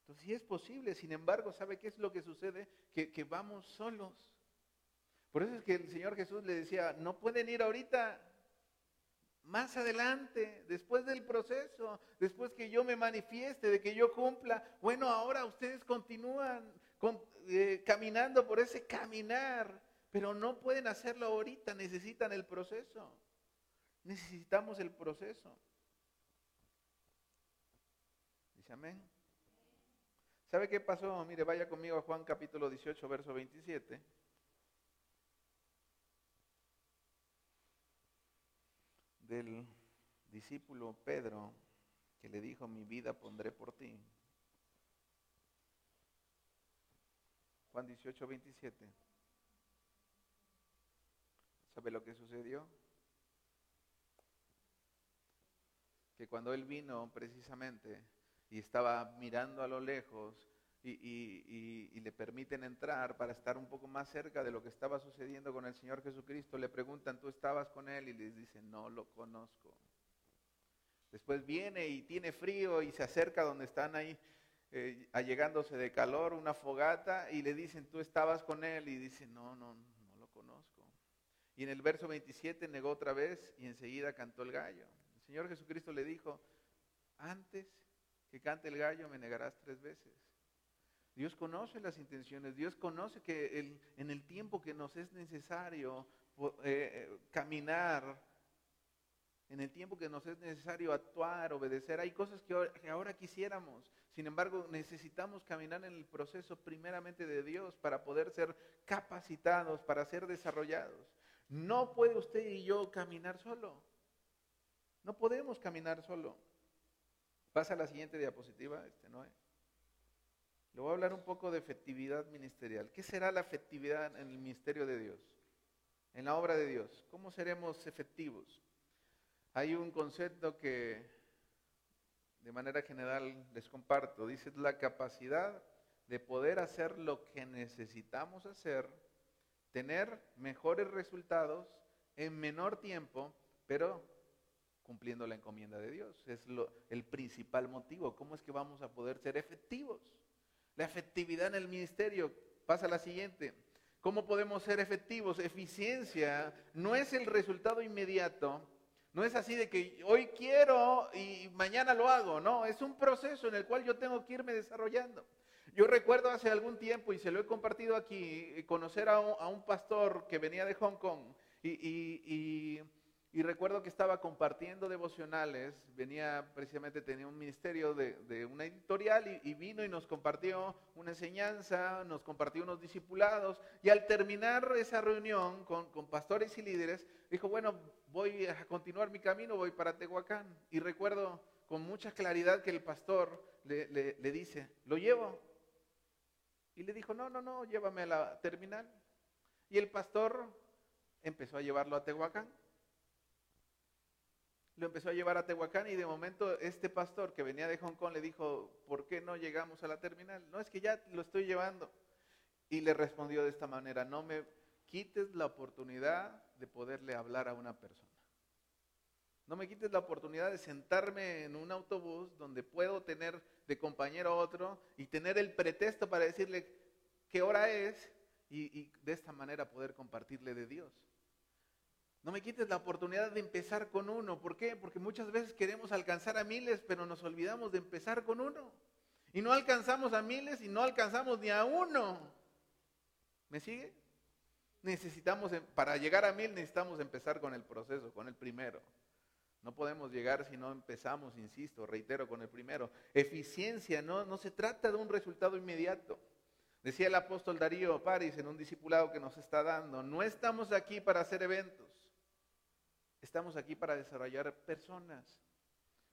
Entonces sí es posible, sin embargo, ¿sabe qué es lo que sucede? Que, que vamos solos. Por eso es que el Señor Jesús le decía, no pueden ir ahorita, más adelante, después del proceso, después que yo me manifieste, de que yo cumpla, bueno, ahora ustedes continúan eh, caminando por ese caminar, pero no pueden hacerlo ahorita, necesitan el proceso. Necesitamos el proceso. Dice amén. ¿Sabe qué pasó? Mire, vaya conmigo a Juan capítulo 18, verso 27. Del discípulo Pedro que le dijo, mi vida pondré por ti. Juan 18, 27. ¿Sabe lo que sucedió? Que cuando él vino precisamente y estaba mirando a lo lejos, y, le permiten entrar para estar un poco más cerca de lo que estaba sucediendo con el Señor Jesucristo, le preguntan, ¿tú estabas con Él? Y les dicen, no lo conozco. Después viene y tiene frío y se acerca donde están ahí eh, allegándose de calor, una fogata, y le dicen, ¿tú estabas con Él? Y dice, no, no, no lo conozco. Y en el verso 27 negó otra vez y enseguida cantó el gallo. El Señor Jesucristo le dijo, antes que cante el gallo me negarás tres veces. Dios conoce las intenciones, Dios conoce que en el tiempo que nos es necesario eh, eh, caminar, en el tiempo que nos es necesario actuar, obedecer, hay cosas que ahora, quisiéramos. Sin embargo, necesitamos caminar en el proceso primeramente de Dios para poder ser capacitados, para ser desarrollados. No puede usted y yo caminar solo. No podemos caminar solo. Pasa a la siguiente diapositiva, este no. Le voy a hablar un poco de efectividad ministerial. ¿Qué será la efectividad en el ministerio de Dios? En la obra de Dios. ¿Cómo seremos efectivos? Hay un concepto que de manera general les comparto. Dice la capacidad de poder hacer lo que necesitamos hacer, tener mejores resultados en menor tiempo, pero cumpliendo la encomienda de Dios. Es lo, el principal motivo. ¿Cómo es que vamos a poder ser efectivos? La efectividad en el ministerio pasa a la siguiente. ¿Cómo podemos ser efectivos? Eficiencia no es el resultado inmediato. No es así de que hoy quiero y mañana lo hago. No, es un proceso en el cual yo tengo que irme desarrollando. Yo recuerdo hace algún tiempo, y se lo he compartido aquí, conocer a un, pastor que venía de Hong Kong y y recuerdo que estaba compartiendo devocionales, venía precisamente, tenía un ministerio de, una editorial y, vino y nos compartió una enseñanza, nos compartió unos discipulados y al terminar esa reunión con, pastores y líderes, dijo, bueno, voy a continuar mi camino, voy para Tehuacán. Y recuerdo con mucha claridad que el pastor le, le dice, ¿lo llevo? Y le dijo, no, no, no, llévame a la terminal. Y el pastor empezó a llevarlo a Tehuacán lo empezó a llevar a Tehuacán y de momento este pastor que venía de Hong Kong le dijo, ¿por qué no llegamos a la terminal? No, es que ya lo estoy llevando. Y le respondió de esta manera, no me quites la oportunidad de poderle hablar a una persona. No me quites la oportunidad de sentarme en un autobús donde puedo tener de compañero a otro y tener el pretexto para decirle qué hora es y, y de esta manera poder compartirle de Dios. No me quites la oportunidad de empezar con uno. ¿Por qué? Porque muchas veces queremos alcanzar a miles, pero nos olvidamos de empezar con uno. Y no alcanzamos a miles y no alcanzamos ni a uno. ¿Me sigue? Necesitamos, em, para llegar a mil necesitamos empezar con el proceso, con el primero. No podemos llegar si no empezamos, insisto, reitero, con el primero. Eficiencia, no, no se trata de un resultado inmediato. Decía el apóstol Darío París en un discipulado que nos está dando, no estamos aquí para hacer eventos, estamos aquí para desarrollar personas.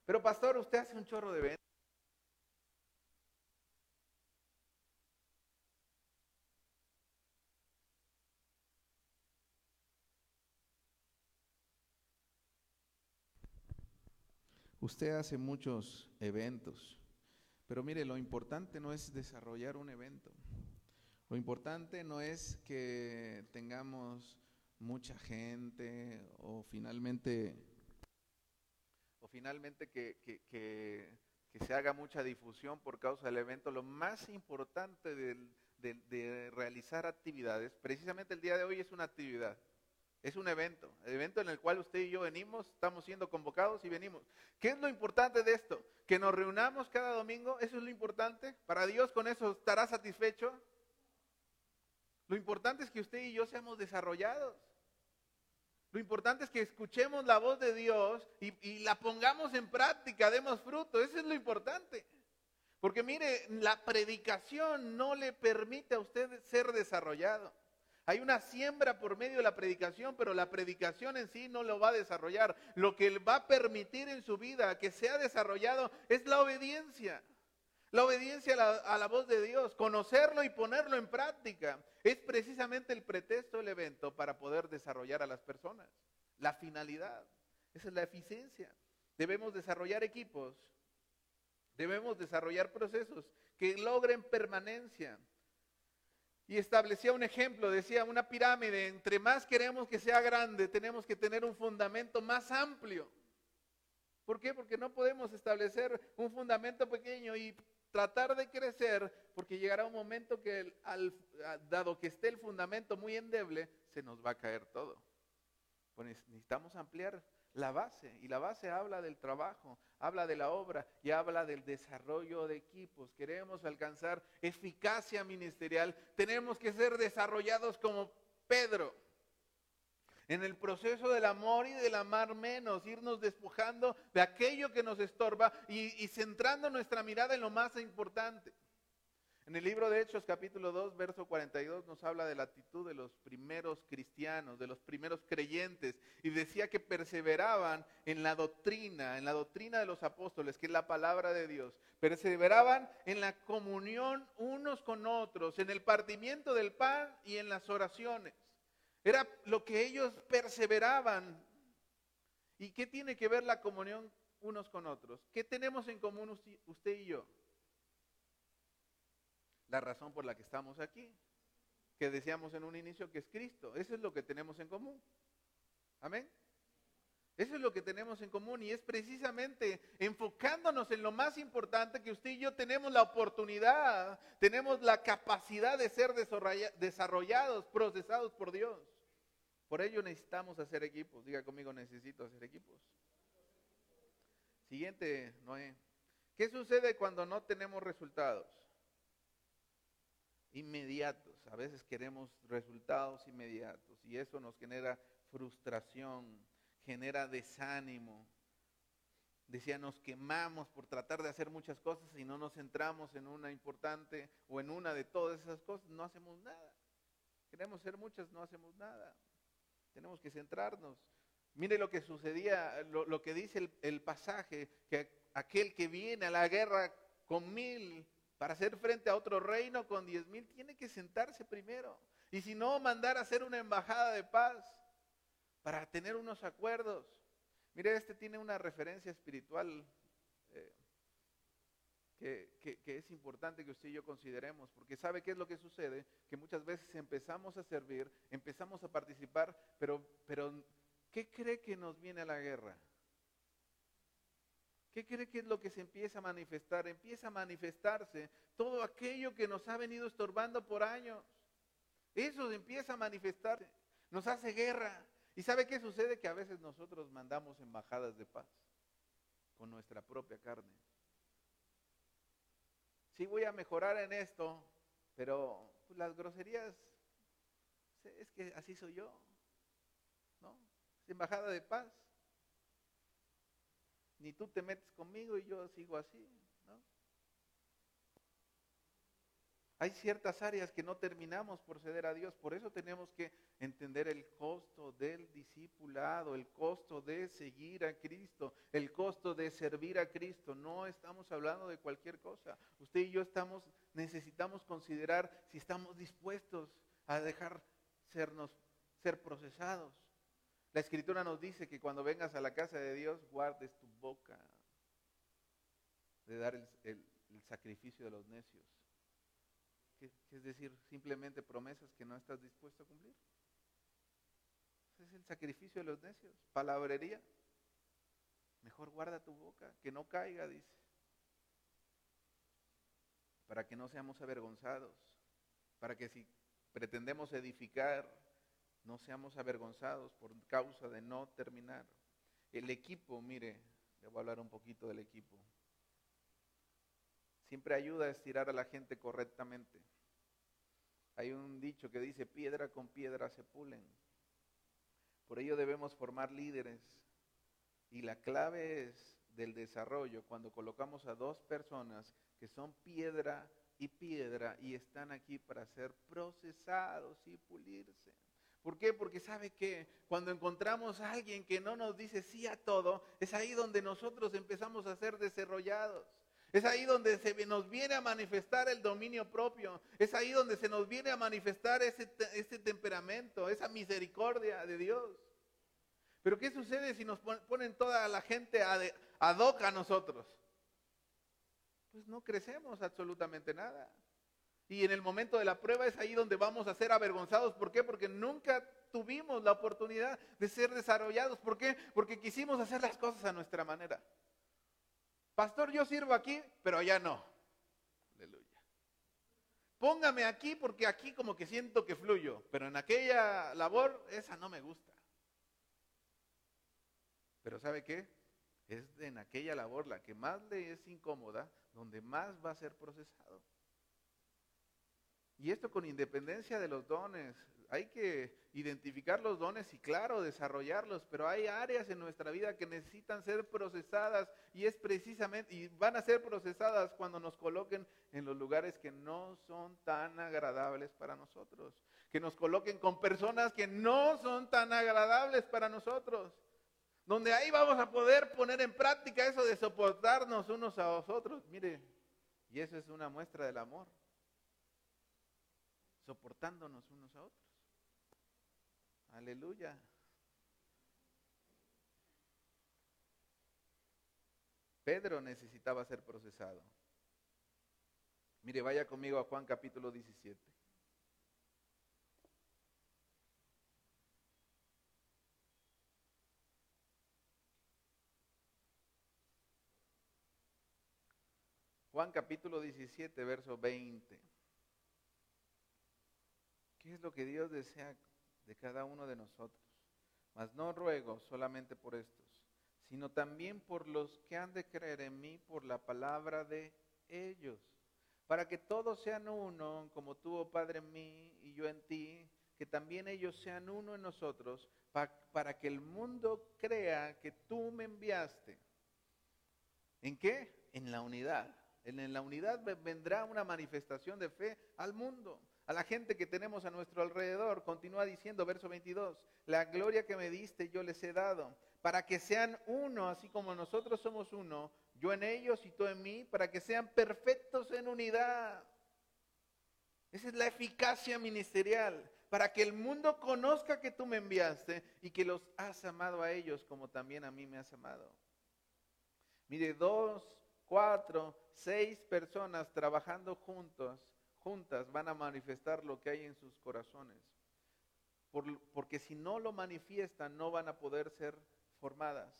Pero pastor, usted hace un chorro de eventos. Usted hace muchos eventos, pero mire, lo importante no es desarrollar un evento. Lo importante no es que tengamos mucha gente o finalmente, o finalmente que, que, que, se haga mucha difusión por causa del evento. Lo más importante de, de realizar actividades, precisamente el día de hoy es una actividad. Es un evento, el evento en el cual usted y yo venimos, estamos siendo convocados y venimos. ¿Qué es lo importante de esto? Que nos reunamos cada domingo, eso es lo importante. Para Dios con eso estará satisfecho. Lo importante es que usted y yo seamos desarrollados. Lo importante es que escuchemos la voz de Dios y, la pongamos en práctica, demos fruto. Eso es lo importante. Porque mire, la predicación no le permite a usted ser desarrollado. Hay una siembra por medio de la predicación, pero la predicación en sí no lo va a desarrollar. Lo que va a permitir en su vida que sea desarrollado es la obediencia. La obediencia a la, voz de Dios, conocerlo y ponerlo en práctica, es precisamente el pretexto del evento para poder desarrollar a las personas. La finalidad, esa es la eficiencia. Debemos desarrollar equipos, debemos desarrollar procesos que logren permanencia, y establecía un ejemplo, decía una pirámide, entre más queremos que sea grande, tenemos que tener un fundamento más amplio. ¿Por qué? Porque no podemos establecer un fundamento pequeño y tratar de crecer, porque llegará un momento que, al, dado que esté el fundamento muy endeble, se nos va a caer todo. Pues necesitamos ampliar la base. Y la base habla del trabajo, habla de la obra y habla del desarrollo de equipos. Queremos alcanzar eficacia ministerial. Tenemos que ser desarrollados como Pedro. En el proceso del amor y del amar menos, irnos despojando de aquello que nos estorba y, centrando nuestra mirada en lo más importante. En el libro de Hechos capítulo 2, verso 42 nos habla de la actitud de los primeros cristianos, de los primeros creyentes, y decía que perseveraban en la doctrina, en la doctrina de los apóstoles, que es la palabra de Dios. Perseveraban en la comunión unos con otros, en el partimiento del pan y en las oraciones. Era lo que ellos perseveraban. ¿Y qué tiene que ver la comunión unos con otros? ¿Qué tenemos en común usted y yo? la razón por la que estamos aquí, que decíamos en un inicio que es Cristo. Eso es lo que tenemos en común. Amén. Eso es lo que tenemos en común y es precisamente enfocándonos en lo más importante que usted y yo tenemos la oportunidad, tenemos la capacidad de ser desarrollados, procesados por Dios. Por ello necesitamos hacer equipos. Diga conmigo, necesito hacer equipos. Siguiente, Noé. ¿Qué sucede cuando no tenemos resultados? inmediatos. A veces queremos resultados inmediatos y eso nos genera frustración, genera desánimo. Decía, nos quemamos por tratar de hacer muchas cosas y no nos centramos en una importante o en una de todas esas cosas, no hacemos nada. Queremos ser muchas, no hacemos nada. Tenemos que centrarnos. Mire lo que sucedía, lo, que dice el, pasaje, que aquel que viene a la guerra con mil para hacer frente a otro reino con diez mil, tiene que sentarse primero. Y si no, mandar a hacer una embajada de paz para tener unos acuerdos. Mire, este tiene una referencia espiritual eh, que, es importante que usted y yo consideremos, porque sabe qué es lo que sucede, que muchas veces empezamos a servir, empezamos a participar, pero, pero ¿qué cree que nos viene a la guerra? ¿Qué cree que es lo que se empieza a manifestar? Empieza a manifestarse todo aquello que nos ha venido estorbando por años. Eso empieza a manifestarse. Nos hace guerra. ¿Y sabe qué sucede? Que a veces nosotros mandamos embajadas de paz con nuestra propia carne. Sí voy a mejorar en esto, pero pues, las groserías, es que así soy yo. Embajada de paz ni tú te metes conmigo y yo sigo así, ¿no? Hay ciertas áreas que no terminamos por ceder a Dios, por eso tenemos que entender el costo del discipulado, el costo de seguir a Cristo, el costo de servir a Cristo. No estamos hablando de cualquier cosa. Usted y yo estamos necesitamos considerar si estamos dispuestos a dejar sernos ser procesados. La escritura nos dice que cuando vengas a la casa de Dios, guardes tu boca de dar el, sacrificio de los necios. es decir, simplemente promesas que no estás dispuesto a cumplir. Es el sacrificio de los necios, palabrería. Mejor guarda tu boca, que no caiga, dice. Para que no seamos avergonzados, para que si pretendemos edificar no seamos avergonzados por causa de no terminar. El equipo, mire, le voy a hablar un poquito del equipo. Siempre ayuda a estirar a la gente correctamente. Hay un dicho que dice, piedra con piedra se pulen. Por ello debemos formar líderes. Y la clave es del desarrollo cuando colocamos a dos personas que son piedra y piedra y están aquí para ser procesados y pulirse. ¿Por qué? Porque sabe que cuando encontramos a alguien que no nos dice sí a todo, es ahí donde nosotros empezamos a ser desarrollados. Es ahí donde se nos viene a manifestar el dominio propio. Es ahí donde se nos viene a manifestar ese, ese temperamento, esa misericordia de Dios. Pero ¿qué sucede si nos ponen toda la gente ad hoc a nosotros? Pues no crecemos absolutamente nada. Y en el momento de la prueba es ahí donde vamos a ser avergonzados. ¿Por qué? Porque nunca tuvimos la oportunidad de ser desarrollados. ¿Por qué? Porque quisimos hacer las cosas a nuestra manera. Pastor, yo sirvo aquí, pero allá no. Aleluya. Póngame aquí porque aquí como que siento que fluyo, pero en aquella labor esa no me gusta. Pero ¿sabe qué? Es en aquella labor la que más le es incómoda, donde más va a ser procesado. Y esto con independencia de los dones. Hay que identificar los dones y claro, desarrollarlos, pero hay áreas en nuestra vida que necesitan ser procesadas y es precisamente, y van a ser procesadas cuando nos coloquen en los lugares que no son tan agradables para nosotros, que nos coloquen con personas que no son tan agradables para nosotros, donde ahí vamos a poder poner en práctica eso de soportarnos unos a otros. Mire, y eso es una muestra del amor soportándonos unos a otros. Aleluya. Pedro necesitaba ser procesado. Mire, vaya conmigo a Juan capítulo 17. Juan capítulo 17, verso 20. ¿Qué es lo que Dios desea de cada uno de nosotros? Mas no ruego solamente por estos, sino también por los que han de creer en mí por la palabra de ellos, para que todos sean uno, como tú, oh Padre, en mí y yo en ti, que también ellos sean uno en nosotros, para que el mundo crea que tú me enviaste. ¿En qué? En la unidad. En la unidad vendrá una manifestación de fe al mundo a la gente que tenemos a nuestro alrededor. Continúa diciendo, verso 22, la gloria que me diste yo les he dado, para que sean uno, así como nosotros somos uno, yo en ellos y tú en mí, para que sean perfectos en unidad. Esa es la eficacia ministerial, para que el mundo conozca que tú me enviaste y que los has amado a ellos como también a mí me has amado. Mire, dos, cuatro, seis personas trabajando juntos juntas van a manifestar lo que hay en sus corazones. porque si no lo manifiestan, no van a poder ser formadas.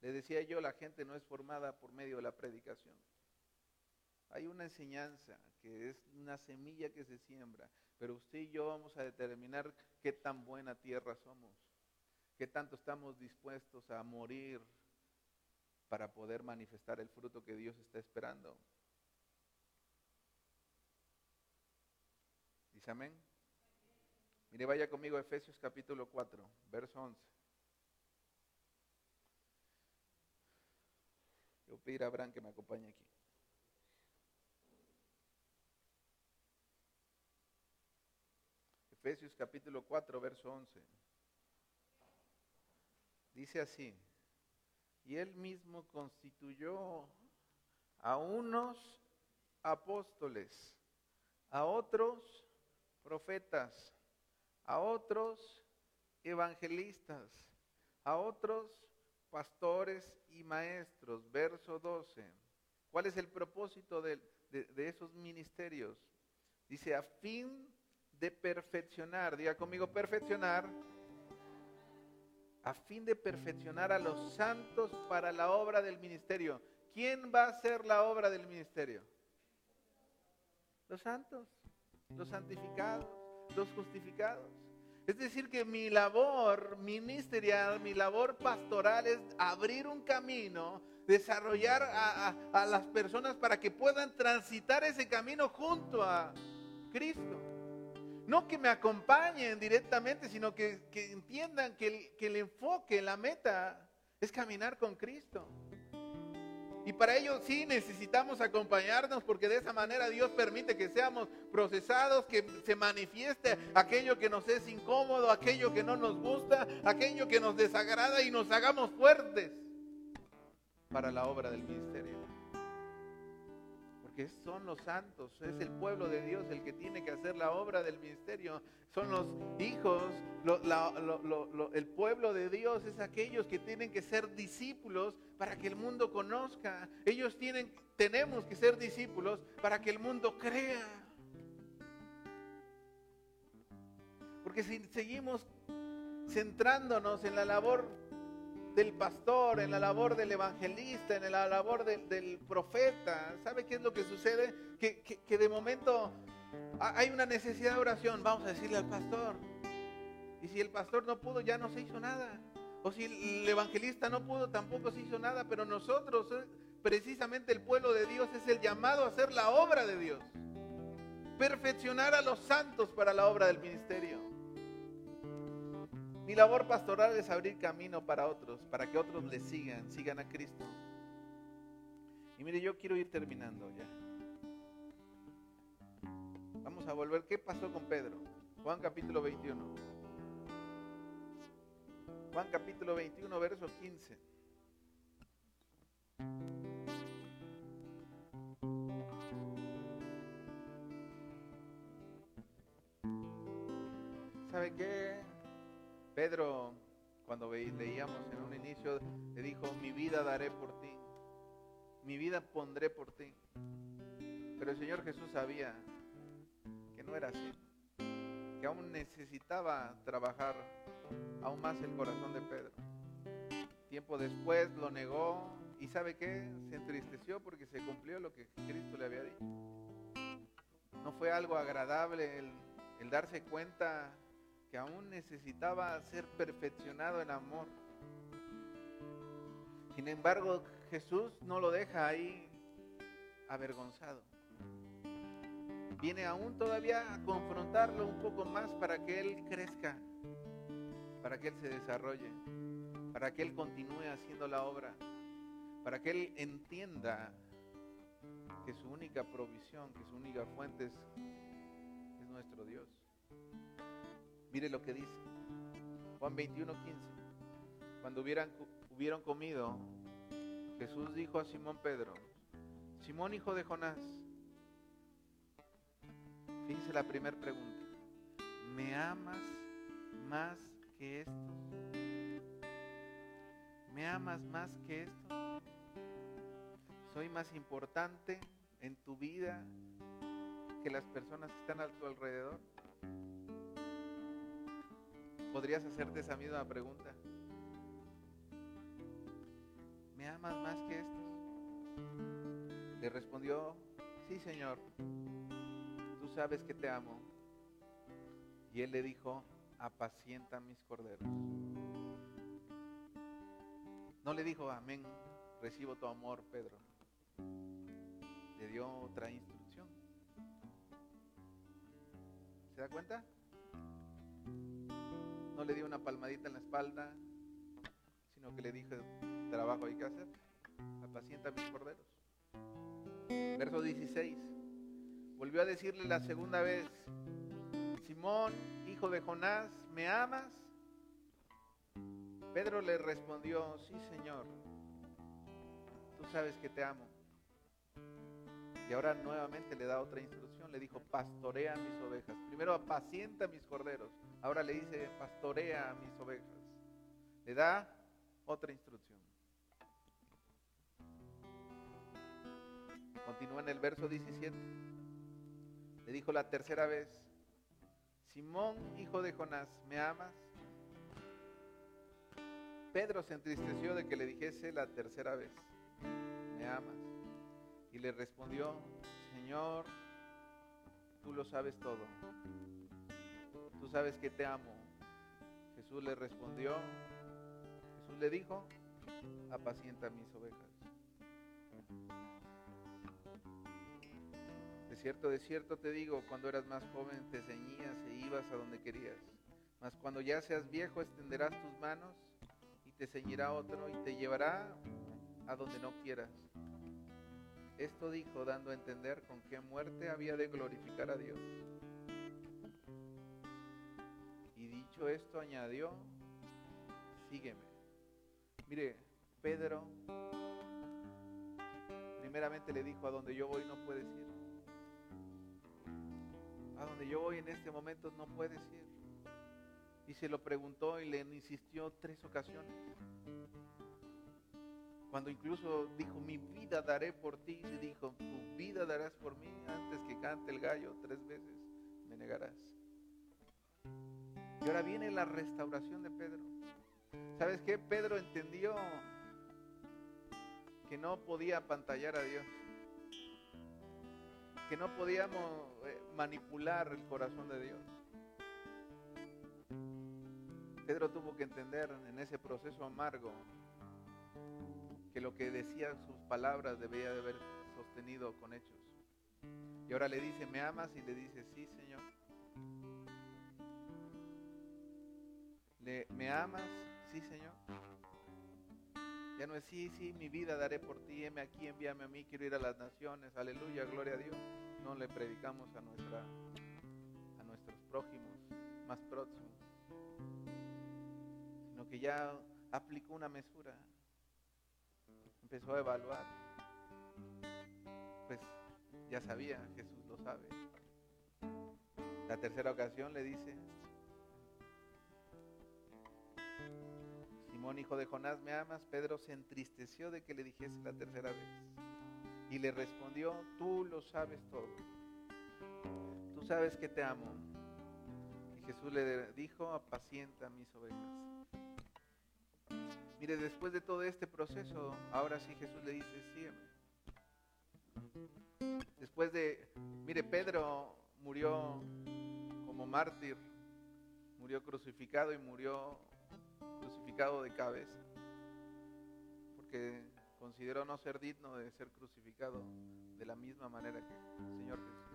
Le decía yo, la gente no es formada por medio de la predicación. Hay una enseñanza que es una semilla que se siembra, pero usted y yo vamos a determinar qué tan buena tierra somos, qué tanto estamos dispuestos a morir para poder manifestar el fruto que Dios está esperando. Dice amén. Mire, vaya conmigo a Efesios capítulo 4, verso 11. Yo pedir a Abraham que me acompañe aquí. Efesios capítulo 4, verso 11. Dice así, y él mismo constituyó a unos apóstoles, a otros profetas, a otros evangelistas, a otros pastores y maestros. Verso 12. ¿Cuál es el propósito de, esos ministerios? Dice, a fin de perfeccionar, diga conmigo perfeccionar, a fin de perfeccionar a los santos para la obra del ministerio. ¿Quién va a hacer la obra del ministerio? Los santos, los santificados, los justificados. Es decir, que mi labor ministerial, mi labor pastoral es abrir un camino, desarrollar a, a las personas para que puedan transitar ese camino junto a Cristo. No que me acompañen directamente, sino que, entiendan que el, que el enfoque, la meta es caminar con Cristo. Y para ello sí necesitamos acompañarnos porque de esa manera Dios permite que seamos procesados, que se manifieste aquello que nos es incómodo, aquello que no nos gusta, aquello que nos desagrada y nos hagamos fuertes para la obra del ministerio que son los santos, es el pueblo de Dios el que tiene que hacer la obra del ministerio, son los hijos, el pueblo de Dios es aquellos que tienen que ser discípulos para que el mundo conozca, ellos tienen, tenemos que ser discípulos para que el mundo crea. Porque si seguimos centrándonos en la labor del pastor, en la labor del evangelista, en la labor del, profeta. ¿Sabe qué es lo que sucede? Que, que, de momento hay una necesidad de oración. Vamos a decirle al pastor. Y si el pastor no pudo, ya no se hizo nada. O si el evangelista no pudo, tampoco se hizo nada. Pero nosotros, eh, precisamente el pueblo de Dios, es el llamado a hacer la obra de Dios. Perfeccionar a los santos para la obra del ministerio. Mi labor pastoral es abrir camino para otros, para que otros le sigan, sigan a Cristo. Y mire, yo quiero ir terminando ya. Vamos a volver. ¿Qué pasó con Pedro? Juan capítulo 21. Juan capítulo 21, verso 15. ¿Sabe qué? Pedro, cuando leíamos en un inicio, le dijo, mi vida daré por ti, mi vida pondré por ti. Pero el Señor Jesús sabía que no era así, que aún necesitaba trabajar aún más el corazón de Pedro. Tiempo después lo negó y ¿sabe qué? Se entristeció porque se cumplió lo que Cristo le había dicho. No fue algo agradable el, el darse cuenta que aún necesitaba ser perfeccionado en amor. Sin embargo, Jesús no lo deja ahí avergonzado. Viene aún todavía a confrontarlo un poco más para que él crezca, para que él se desarrolle, para que él continúe haciendo la obra, para que él entienda que su única provisión, que su única fuente es, es nuestro Dios. Mire lo que dice. Juan 21, 15. Cuando hubieran, hubieron comido, Jesús dijo a Simón Pedro, Simón hijo de Jonás, fíjense la primera pregunta, ¿me amas más que esto? ¿Me amas más que esto? ¿Soy más importante en tu vida que las personas que están a tu alrededor? ¿Podrías hacerte esa misma pregunta? amas más que estos? Le respondió, sí, Señor, tú sabes que te amo. Y él le dijo, apacienta mis corderos. No le dijo, amén, recibo tu amor, Pedro. Le dio otra instrucción. ¿Se da cuenta? No le dio una palmadita en la espalda, sino que le dijo, trabajo hay que hacer. Apacienta mis corderos. Verso 16. Volvió a decirle la segunda vez, Simón, hijo de Jonás, ¿me amas? Pedro le respondió, sí Señor, tú sabes que te amo. Y ahora nuevamente le da otra instrucción, le dijo, pastorea mis ovejas. Primero apacienta mis corderos, ahora le dice, pastorea mis ovejas. Le da otra instrucción. Continúa en el verso 17. Le dijo la tercera vez, Simón, hijo de Jonás, ¿me amas? Pedro se entristeció de que le dijese la tercera vez, ¿me amas? Y le respondió, Señor, tú lo sabes todo. Tú sabes que te amo. Jesús le respondió, Jesús le dijo, apacienta mis ovejas. De cierto, de cierto te digo, cuando eras más joven te ceñías e ibas a donde querías. Mas cuando ya seas viejo extenderás tus manos te ceñirá otro y te llevará a donde no quieras. Esto dijo dando a entender con qué muerte había de glorificar a Dios. Y dicho esto añadió, sígueme. Mire, Pedro primeramente le dijo, a donde yo voy no puedes ir. A donde yo voy en este momento no puedes ir y se lo preguntó y le insistió tres ocasiones. Cuando incluso dijo, mi vida daré por ti, y dijo, tu vida darás por mí, antes que cante el gallo tres veces, me negarás. Y ahora viene la restauración de Pedro. ¿Sabes qué? Pedro entendió que no podía apantallar a Dios, que no podíamos eh, manipular el corazón de Dios Pedro tuvo que entender en ese proceso amargo que lo que decían sus palabras debía de haber sostenido con hechos. Y ahora le dice, ¿me amas? Y le dice, sí, Señor. Le, ¿Me amas? Sí, Señor. Ya no es, sí, sí, mi vida daré por ti, heme aquí, envíame a mí, quiero ir a las naciones, aleluya, gloria a Dios. No le predicamos a, nuestra, a nuestros prójimos más próximos que ya aplicó una mesura, empezó a evaluar, pues ya sabía, Jesús lo sabe. La tercera ocasión le dice, Simón, hijo de Jonás, ¿me amas? Pedro se entristeció de que le dijese la tercera vez. Y le respondió, tú lo sabes todo. Tú sabes que te amo. Y Jesús le dijo, apacienta mis ovejas. Mire, después de todo este proceso, ahora sí Jesús le dice, sígueme. Después de, mire, Pedro murió como mártir, murió crucificado y murió crucificado de cabeza, porque consideró no ser digno de ser crucificado de la misma manera que el Señor Jesús.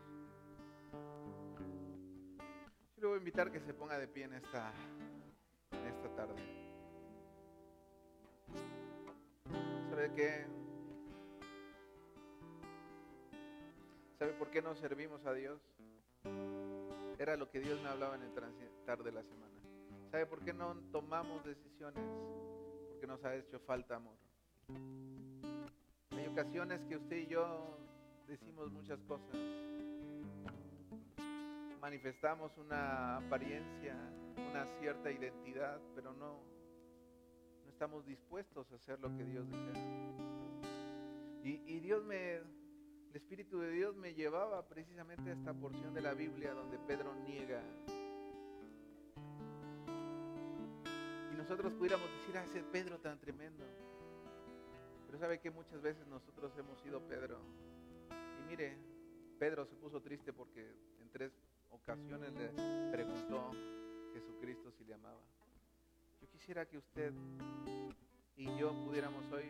Yo le voy a invitar que se ponga de pie en esta, en esta tarde. ¿Sabe qué? ¿Sabe por qué no servimos a Dios? Era lo que Dios me hablaba en el transitar de la semana. ¿Sabe por qué no tomamos decisiones? Porque nos ha hecho falta amor. Hay ocasiones que usted y yo decimos muchas cosas. Manifestamos una apariencia, una cierta identidad, pero no, estamos dispuestos a hacer lo que Dios desea. Y, Dios me, el Espíritu de Dios me llevaba precisamente a esta porción de la Biblia donde Pedro niega. Y nosotros pudiéramos decir, ah, ese Pedro tan tremendo. Pero sabe que muchas veces nosotros hemos sido Pedro. Y mire, Pedro se puso triste porque en tres ocasiones le preguntó Jesucristo si le amaba. Yo quisiera que usted y yo pudiéramos hoy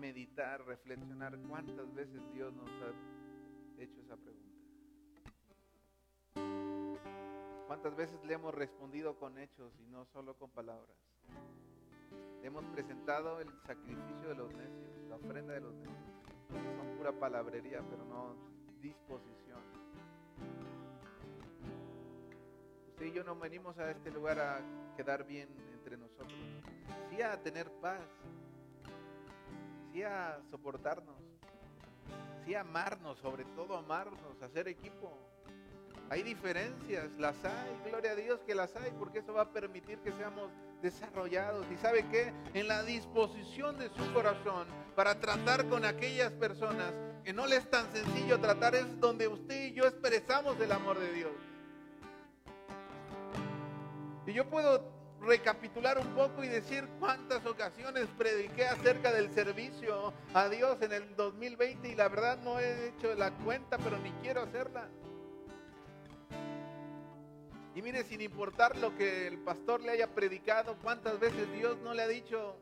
meditar, reflexionar cuántas veces Dios nos ha hecho esa pregunta. ¿Cuántas veces le hemos respondido con hechos y no solo con palabras? Le hemos presentado el sacrificio de los necios, la ofrenda de los necios. Son pura palabrería, pero no disposición. Y yo no venimos a este lugar a quedar bien entre nosotros, sí a tener paz, sí a soportarnos, sí a amarnos, sobre todo amarnos, hacer equipo. Hay diferencias, las hay, gloria a Dios que las hay, porque eso va a permitir que seamos desarrollados. Y sabe que en la disposición de su corazón para tratar con aquellas personas que no le es tan sencillo tratar, es donde usted y yo expresamos el amor de Dios. Y yo puedo recapitular un poco y decir cuántas ocasiones prediqué acerca del servicio a Dios en el 2020 y la verdad no he hecho la cuenta, pero ni quiero hacerla. Y mire, sin importar lo que el pastor le haya predicado, cuántas veces Dios no le ha dicho,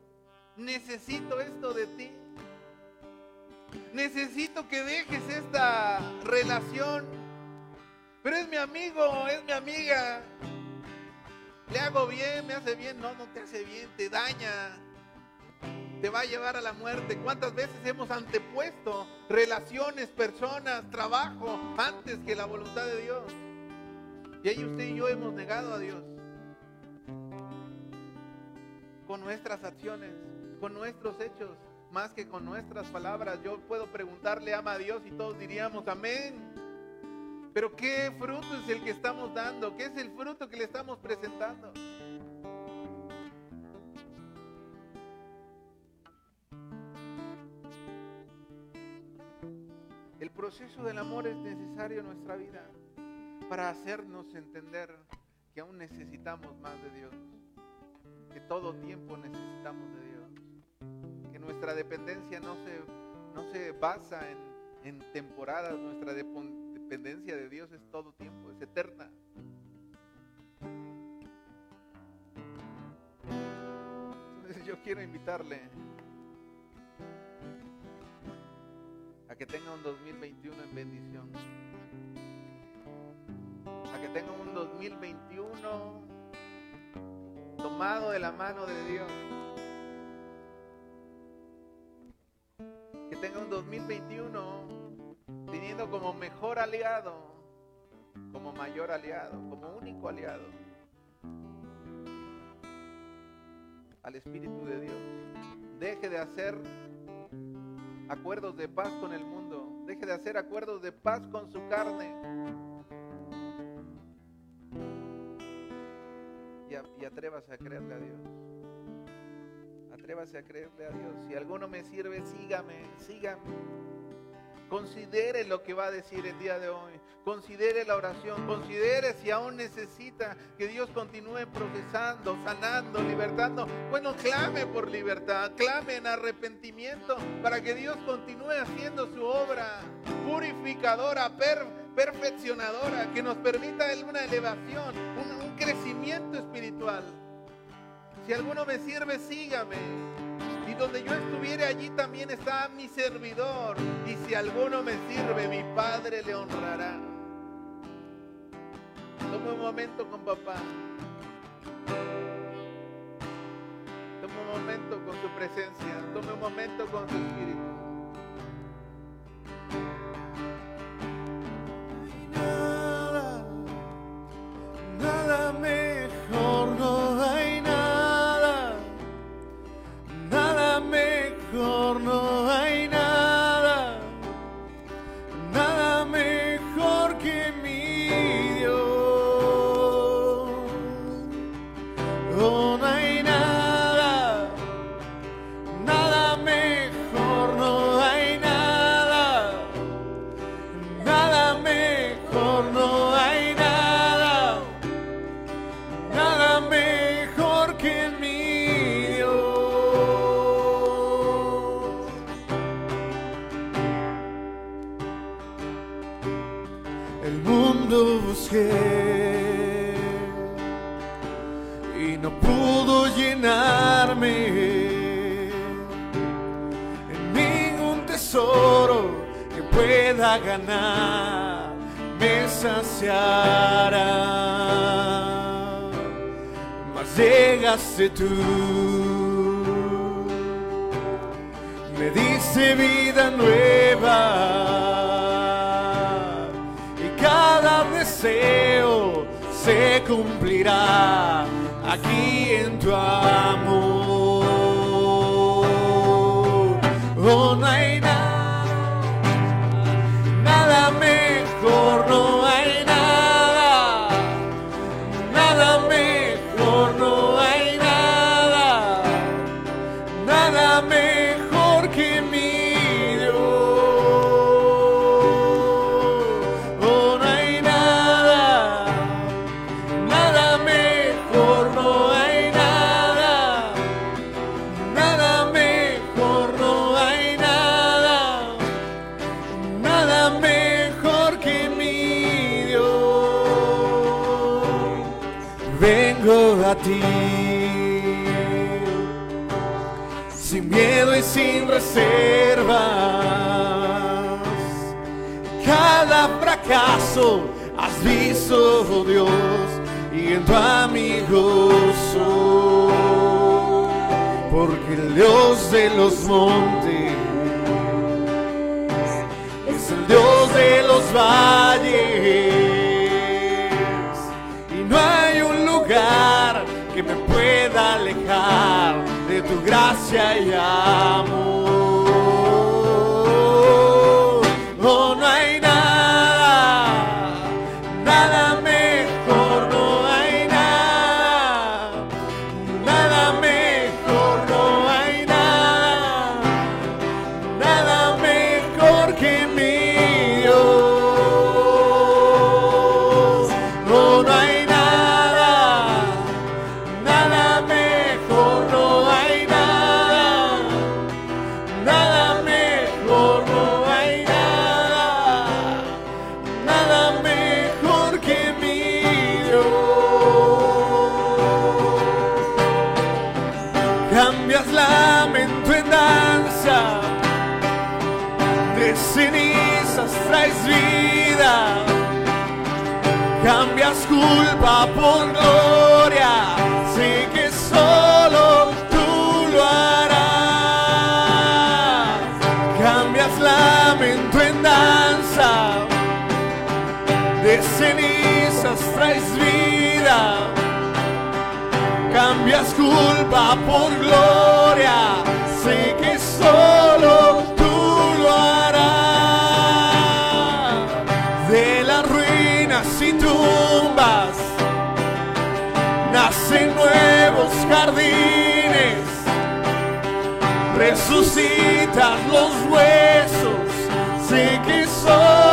necesito esto de ti. Necesito que dejes esta relación. Pero es mi amigo, es mi amiga. Le hago bien, me hace bien. No, no te hace bien, te daña. Te va a llevar a la muerte. ¿Cuántas veces hemos antepuesto relaciones, personas, trabajo antes que la voluntad de Dios? Y ahí usted y yo hemos negado a Dios. Con nuestras acciones, con nuestros hechos, más que con nuestras palabras. Yo puedo preguntarle, ama a Dios y todos diríamos, amén. Pero ¿qué fruto es el que estamos dando? ¿Qué es el fruto que le estamos presentando? El proceso del amor es necesario en nuestra vida para hacernos entender que aún necesitamos más de Dios, que todo tiempo necesitamos de Dios, que nuestra dependencia no se, no se basa en, en temporadas, nuestra dependencia de Dios es todo tiempo, es eterna. Entonces yo quiero invitarle a que tenga un 2021 en bendición que tenga un 2021 tomado de la mano de Dios. Que tenga un 2021 teniendo como mejor aliado, como mayor aliado, como único aliado al Espíritu de Dios. Deje de hacer acuerdos de paz con el mundo. Deje de hacer acuerdos de paz con su carne. y, atrévase a creerle a Dios. Atrévase a creerle a Dios. Si alguno me sirve, sígame, sígame. Considere lo que va a decir el día de hoy. Considere la oración. Considere si aún necesita que Dios continúe procesando, sanando, libertando. Bueno, clame por libertad. Clame en arrepentimiento para que Dios continúe haciendo su obra purificadora, perfeccionadora, que nos permita una elevación, un, crecimiento espiritual. Si alguno me sirve, sígame. Y donde yo estuviere allí también está mi servidor. Y si alguno me sirve, mi Padre le honrará. Tome un momento con papá. Tome un momento con su presencia. Tome un momento con su espíritu. Lamento en danza, de cenizas traes vida, cambias culpa por gloria, sé que solo tú lo harás, de las ruinas y tumbas nacen nuevos jardines resucitas los huesos, sé que soy.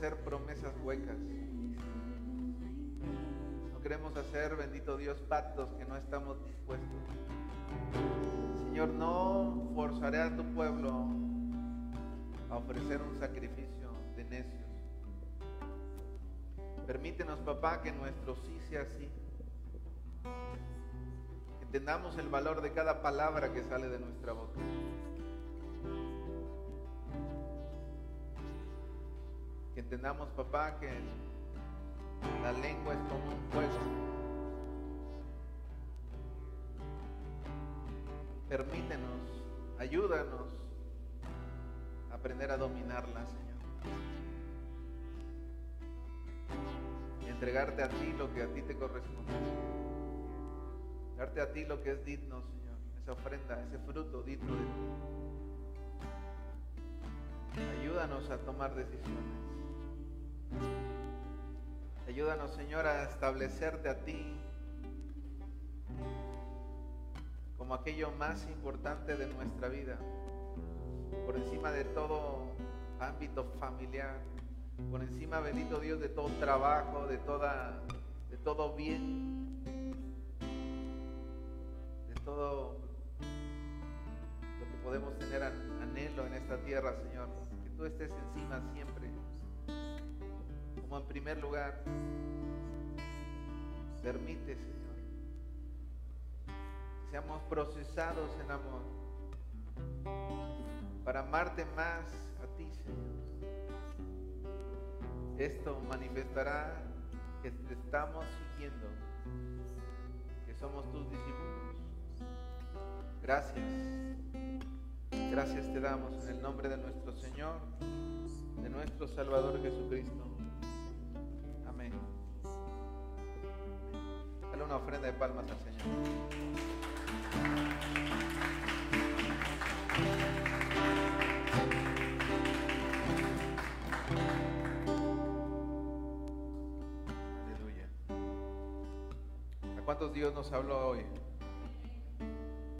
hacer promesas huecas. No queremos hacer, bendito Dios, pactos que no estamos dispuestos. Señor, no forzaré a tu pueblo a ofrecer un sacrificio de necios. Permítenos, papá, que nuestro sí sea sí. Entendamos el valor de cada palabra que sale de nuestra boca. Entendamos, papá, que la lengua es como un fuego. Permítenos, ayúdanos a aprender a dominarla, Señor. Y entregarte a ti lo que a ti te corresponde. Darte a ti lo que es digno, Señor. Esa ofrenda, ese fruto digno de ti. Ayúdanos a tomar decisiones. Ayúdanos, Señor, a establecerte a ti como aquello más importante de nuestra vida, por encima de todo ámbito familiar, por encima, bendito Dios, de todo trabajo, de, toda, de todo bien, de todo lo que podemos tener anhelo en esta tierra, Señor, que tú estés encima siempre como en primer lugar. Permite, Señor, que seamos procesados en amor para amarte más a ti, Señor. Esto manifestará que te estamos siguiendo, que somos tus discípulos. Gracias. Gracias te damos en el nombre de nuestro Señor, de nuestro Salvador Jesucristo. Una ofrenda de palmas al Señor. Aleluya. ¿A cuántos Dios nos habló hoy?